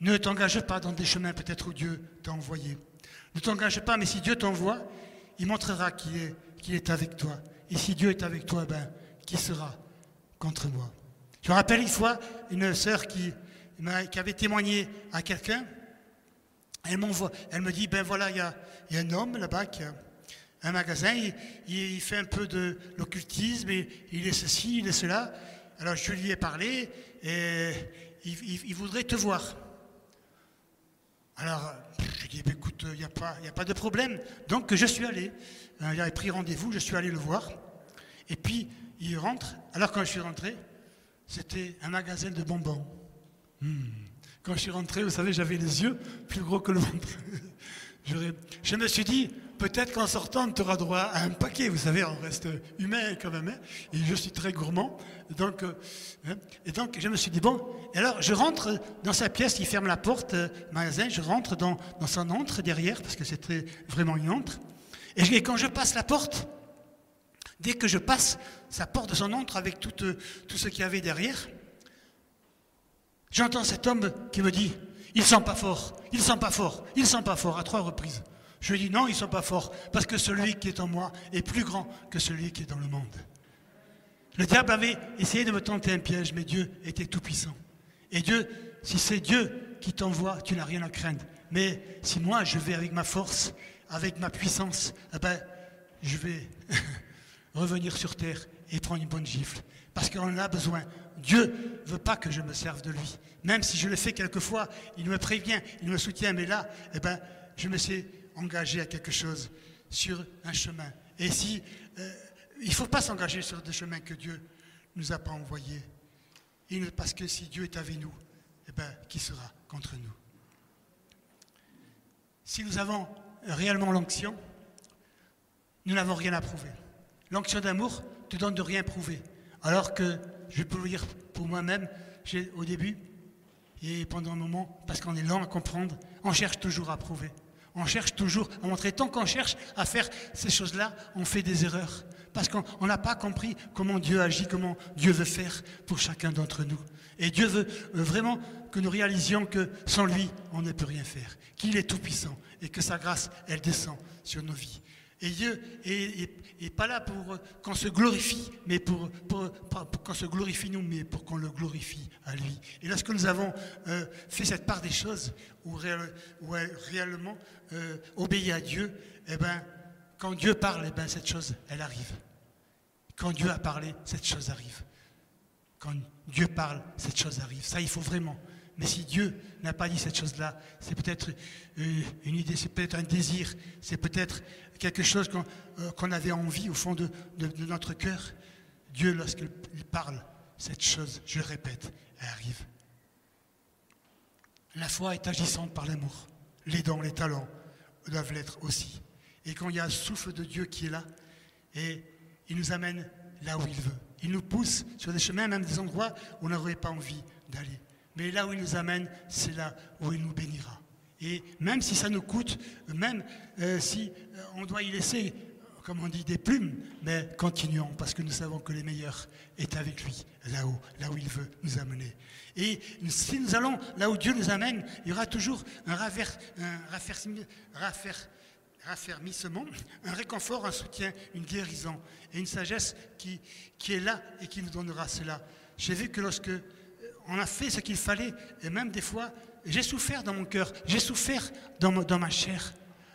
Ne t'engage pas dans des chemins peut-être où Dieu t'a envoyé. Ne t'engage pas, mais si Dieu t'envoie, il montrera qu'il est, est avec toi. Et si Dieu est avec toi, ben, qui sera contre moi? Je me rappelle une fois une sœur qui, avait témoigné à quelqu'un. Elle, elle me dit, ben voilà, il y a, y a, un homme là-bas qui un magasin, il, fait un peu de l'occultisme, il est ceci, il est cela. Alors je lui ai parlé, et il, voudrait te voir. Alors, je dis, ben, écoute, il n'y a, pas, a pas de problème. Donc, je suis allé. Euh, il avait pris rendez-vous, je suis allé le voir. Et puis, il rentre. Alors, quand je suis rentré, c'était un magasin de bonbons. Hmm. Quand je suis rentré, vous savez, j'avais les yeux plus gros que le ventre. je me suis dit, peut-être qu'en sortant, tu auras droit à un paquet. Vous savez, on reste humain quand même. Hein. et je suis très gourmand. Donc, euh, hein. et donc, je me suis dit, bon, alors je rentre dans sa pièce, il ferme la porte, euh, magasin, je rentre dans, son antre derrière, parce que c'était vraiment une antre. Et, quand je passe la porte, dès que je passe sa porte de son antre avec tout, euh, tout ce qu'il y avait derrière, j'entends cet homme qui me dit, ils sont pas forts, ils sont pas forts, ils sont pas forts, à trois reprises. Je lui dis non, ils ne sont pas forts, parce que celui qui est en moi est plus grand que celui qui est dans le monde. Le diable avait essayé de me tenter un piège, mais Dieu était tout-puissant. Et Dieu, si c'est Dieu qui t'envoie, tu n'as rien à craindre. Mais si moi, je vais avec ma force, avec ma puissance, eh ben, je vais revenir sur terre et prendre une bonne gifle. Parce qu'on en a besoin. Dieu ne veut pas que je me serve de lui. Même si je le fais quelquefois, il me prévient, il me soutient, mais là, eh ben, je me sais engagé à quelque chose, sur un chemin. Et si euh, il ne faut pas s'engager sur des chemins que Dieu nous a pas envoyés, parce que si Dieu est avec nous, eh ben, qui sera contre nous? Si nous avons réellement l'onction, nous n'avons rien à prouver. L'onction d'amour te donne de rien prouver, alors que je peux vous dire pour moi-même, au début et pendant un moment, parce qu'on est lent à comprendre, on cherche toujours à prouver. On cherche toujours à montrer. Tant qu'on cherche à faire ces choses-là, on fait des erreurs. Parce qu'on n'a pas compris comment Dieu agit, comment Dieu veut faire pour chacun d'entre nous. Et Dieu veut euh, vraiment que nous réalisions que sans lui, on ne peut rien faire. Qu'il est tout-puissant et que sa grâce, elle descend sur nos vies. Et Dieu n'est pas là pour qu'on se glorifie, mais pour, qu'on se glorifie nous, mais pour qu'on le glorifie à lui. Et lorsque nous avons euh, fait cette part des choses, où, réellement euh, obéi à Dieu, eh ben, quand Dieu parle, eh ben, cette chose, elle arrive. Quand Dieu a parlé, cette chose arrive. Quand Dieu parle, cette chose arrive. Ça, il faut vraiment mais si Dieu n'a pas dit cette chose-là, c'est peut-être euh, une idée, c'est peut-être un désir, c'est peut-être quelque chose qu'on euh, avait envie au fond de, notre cœur. Dieu, lorsqu'il parle, cette chose, je le répète, elle arrive. La foi est agissante par l'amour. Les dons, les talents doivent l'être aussi. Et quand il y a un souffle de Dieu qui est là, et il nous amène là où il veut. Il nous pousse sur des chemins, même des endroits où on n'aurait pas envie d'aller. Mais là où il nous amène, c'est là où il nous bénira. Et même si ça nous coûte, même euh, si euh, on doit y laisser, comme on dit, des plumes, mais continuons, parce que nous savons que le meilleur est avec lui, là-haut, là où il veut nous amener. Et si nous allons là où Dieu nous amène, il y aura toujours un, raffermissement, un réconfort, un soutien, une guérison et une sagesse qui, qui est là et qui nous donnera cela. J'ai vu que lorsque on a fait ce qu'il fallait, et même des fois, j'ai souffert dans mon cœur, j'ai souffert dans, ma chair.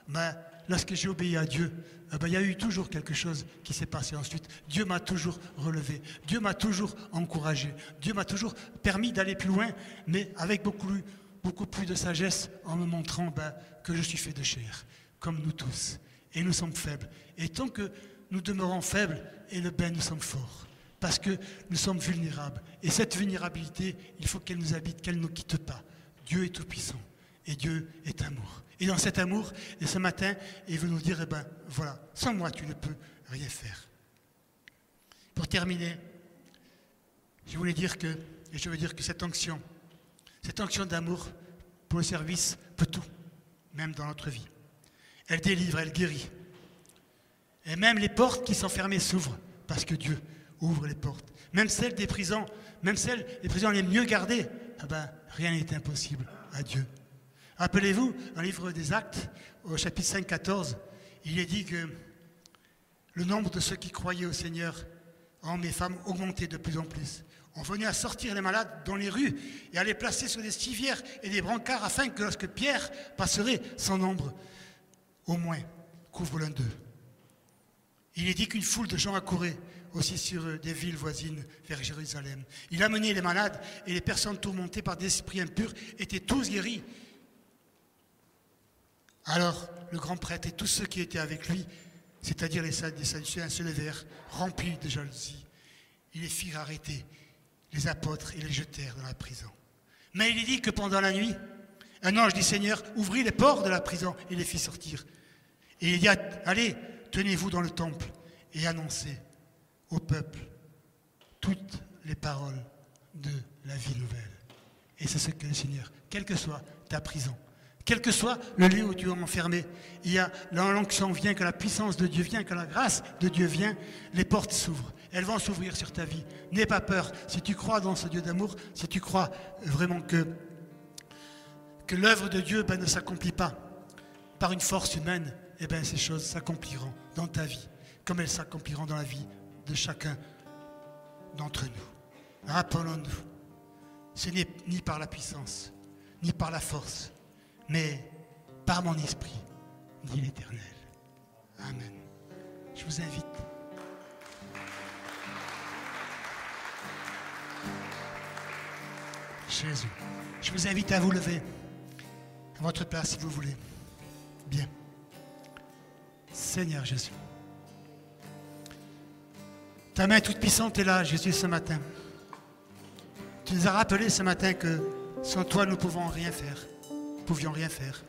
Mais lorsque j'ai obéi à Dieu, eh ben, il y a eu toujours quelque chose qui s'est passé ensuite. Dieu m'a toujours relevé, Dieu m'a toujours encouragé, Dieu m'a toujours permis d'aller plus loin, mais avec beaucoup, plus de sagesse en me montrant ben, que je suis fait de chair, comme nous tous. Et nous sommes faibles. Et tant que nous demeurons faibles, et le ben, nous sommes forts parce que nous sommes vulnérables. Et cette vulnérabilité, il faut qu'elle nous habite, qu'elle ne nous quitte pas. Dieu est tout-puissant et Dieu est amour. Et dans cet amour, et ce matin, il veut nous dire, eh ben voilà, sans moi, tu ne peux rien faire. Pour terminer, je voulais dire que, et je veux dire que cette onction, cette onction d'amour pour le service peut tout, même dans notre vie. Elle délivre, elle guérit. Et même les portes qui sont fermées s'ouvrent parce que Dieu ouvre les portes. Même celles des prisons, même celles des prisons les mieux gardées, ah ben, rien n'est impossible à Dieu. Rappelez-vous, dans le livre des Actes, au chapitre 5, 14, il est dit que le nombre de ceux qui croyaient au Seigneur, hommes et femmes, augmentait de plus en plus. On venait à sortir les malades dans les rues et à les placer sur des civières et des brancards afin que lorsque Pierre passerait, son nombre, au moins, couvre l'un d'eux. Il est dit qu'une foule de gens accourait aussi sur euh, des villes voisines vers Jérusalem. Il a mené les malades et les personnes tourmentées par des esprits impurs étaient tous guéris. Alors le grand prêtre et tous ceux qui étaient avec lui, c'est-à-dire les Sadducéens, se levèrent, remplis de jalousie. Ils les firent arrêter, les apôtres, et les jetèrent dans la prison. Mais il est dit que pendant la nuit, un ange du Seigneur ouvrit les portes de la prison et les fit sortir. Et il dit, allez, tenez-vous dans le temple et annoncez au peuple toutes les paroles de la vie nouvelle. Et c'est ce que le Seigneur, quelle que soit ta prison, quel que soit le lieu où tu es enfermé, il y a l'onction vient, que la puissance de Dieu vient, que la grâce de Dieu vient, les portes s'ouvrent. Elles vont s'ouvrir sur ta vie. N'aie pas peur. Si tu crois dans ce Dieu d'amour, si tu crois vraiment que, que l'œuvre de Dieu ben, ne s'accomplit pas par une force humaine, eh bien ces choses s'accompliront dans ta vie, comme elles s'accompliront dans la vie de chacun d'entre nous. Rappelons-nous, ce n'est ni par la puissance, ni par la force, mais par mon esprit, dit l'Éternel. Amen. Je vous invite. Jésus. Je vous invite à vous lever à votre place si vous voulez. Bien. Seigneur Jésus. Ta main toute puissante est là, Jésus, ce matin. Tu nous as rappelé ce matin que sans toi, nous ne pouvons rien faire. Nous pouvions rien faire.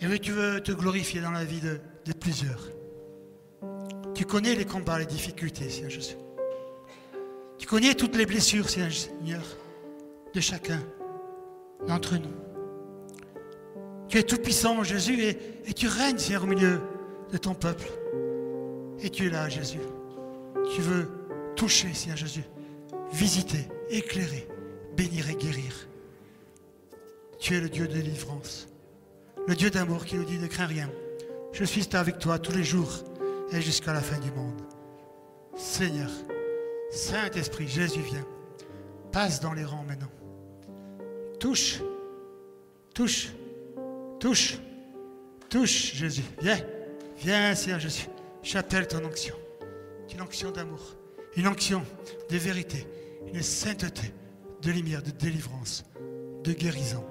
Et oui, tu veux te glorifier dans la vie de, plusieurs. Tu connais les combats, les difficultés, Seigneur Jésus. connais toutes les blessures, Seigneur, de chacun d'entre nous. Tu es tout puissant, Jésus, et, et tu règnes, Seigneur, au milieu de ton peuple. Et tu es là, Jésus. Tu veux toucher, Seigneur Jésus, visiter, éclairer, bénir et guérir. Tu es le Dieu de délivrance, le Dieu d'amour qui nous dit ne crains rien. Je suis avec toi tous les jours et jusqu'à la fin du monde. Seigneur, Saint-Esprit, Jésus vient. Passe dans les rangs maintenant. Touche, touche, touche, touche Jésus. Viens, viens Seigneur Jésus. J'appelle ton onction. Une onction d'amour, une onction de vérité, une sainteté, de lumière, de délivrance, de guérison,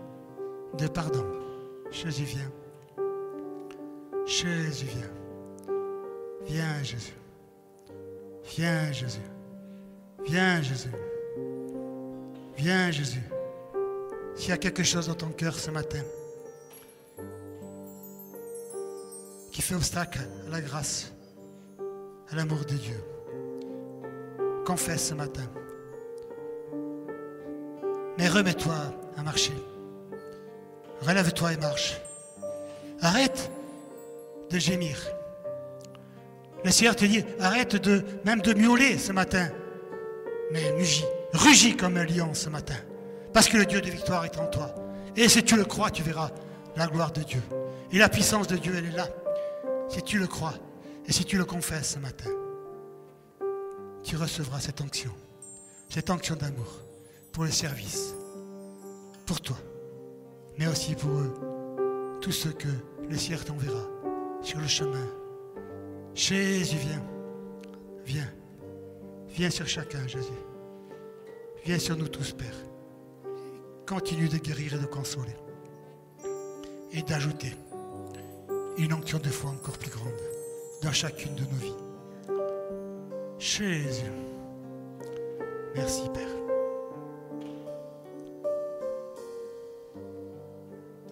de pardon. Jésus vient. Jésus vient. Viens Jésus. Viens Jésus. Viens Jésus. Viens Jésus. S'il y a quelque chose dans ton cœur ce matin qui fait obstacle à la grâce, à l'amour de Dieu, confesse ce matin? Mais remets-toi à marcher. Relève-toi et marche. Arrête de gémir. Le Seigneur te dit, arrête de même de miauler ce matin. Mais rugis, rugis comme un lion ce matin. Parce que le Dieu de victoire est en toi. Et si tu le crois, tu verras la gloire de Dieu. Et la puissance de Dieu, elle est là. Si tu le crois et si tu le confesses ce matin, tu recevras cette onction. Cette onction d'amour pour le service. Pour toi. Mais aussi pour eux. Tous ceux que le Seigneur t'enverra sur le chemin. Jésus, viens. Viens. Viens sur chacun, Jésus. Viens sur nous tous, Père. Continue de guérir et de consoler. Et d'ajouter une onction de foi encore plus grande dans chacune de nos vies. Jésus. Merci, Père.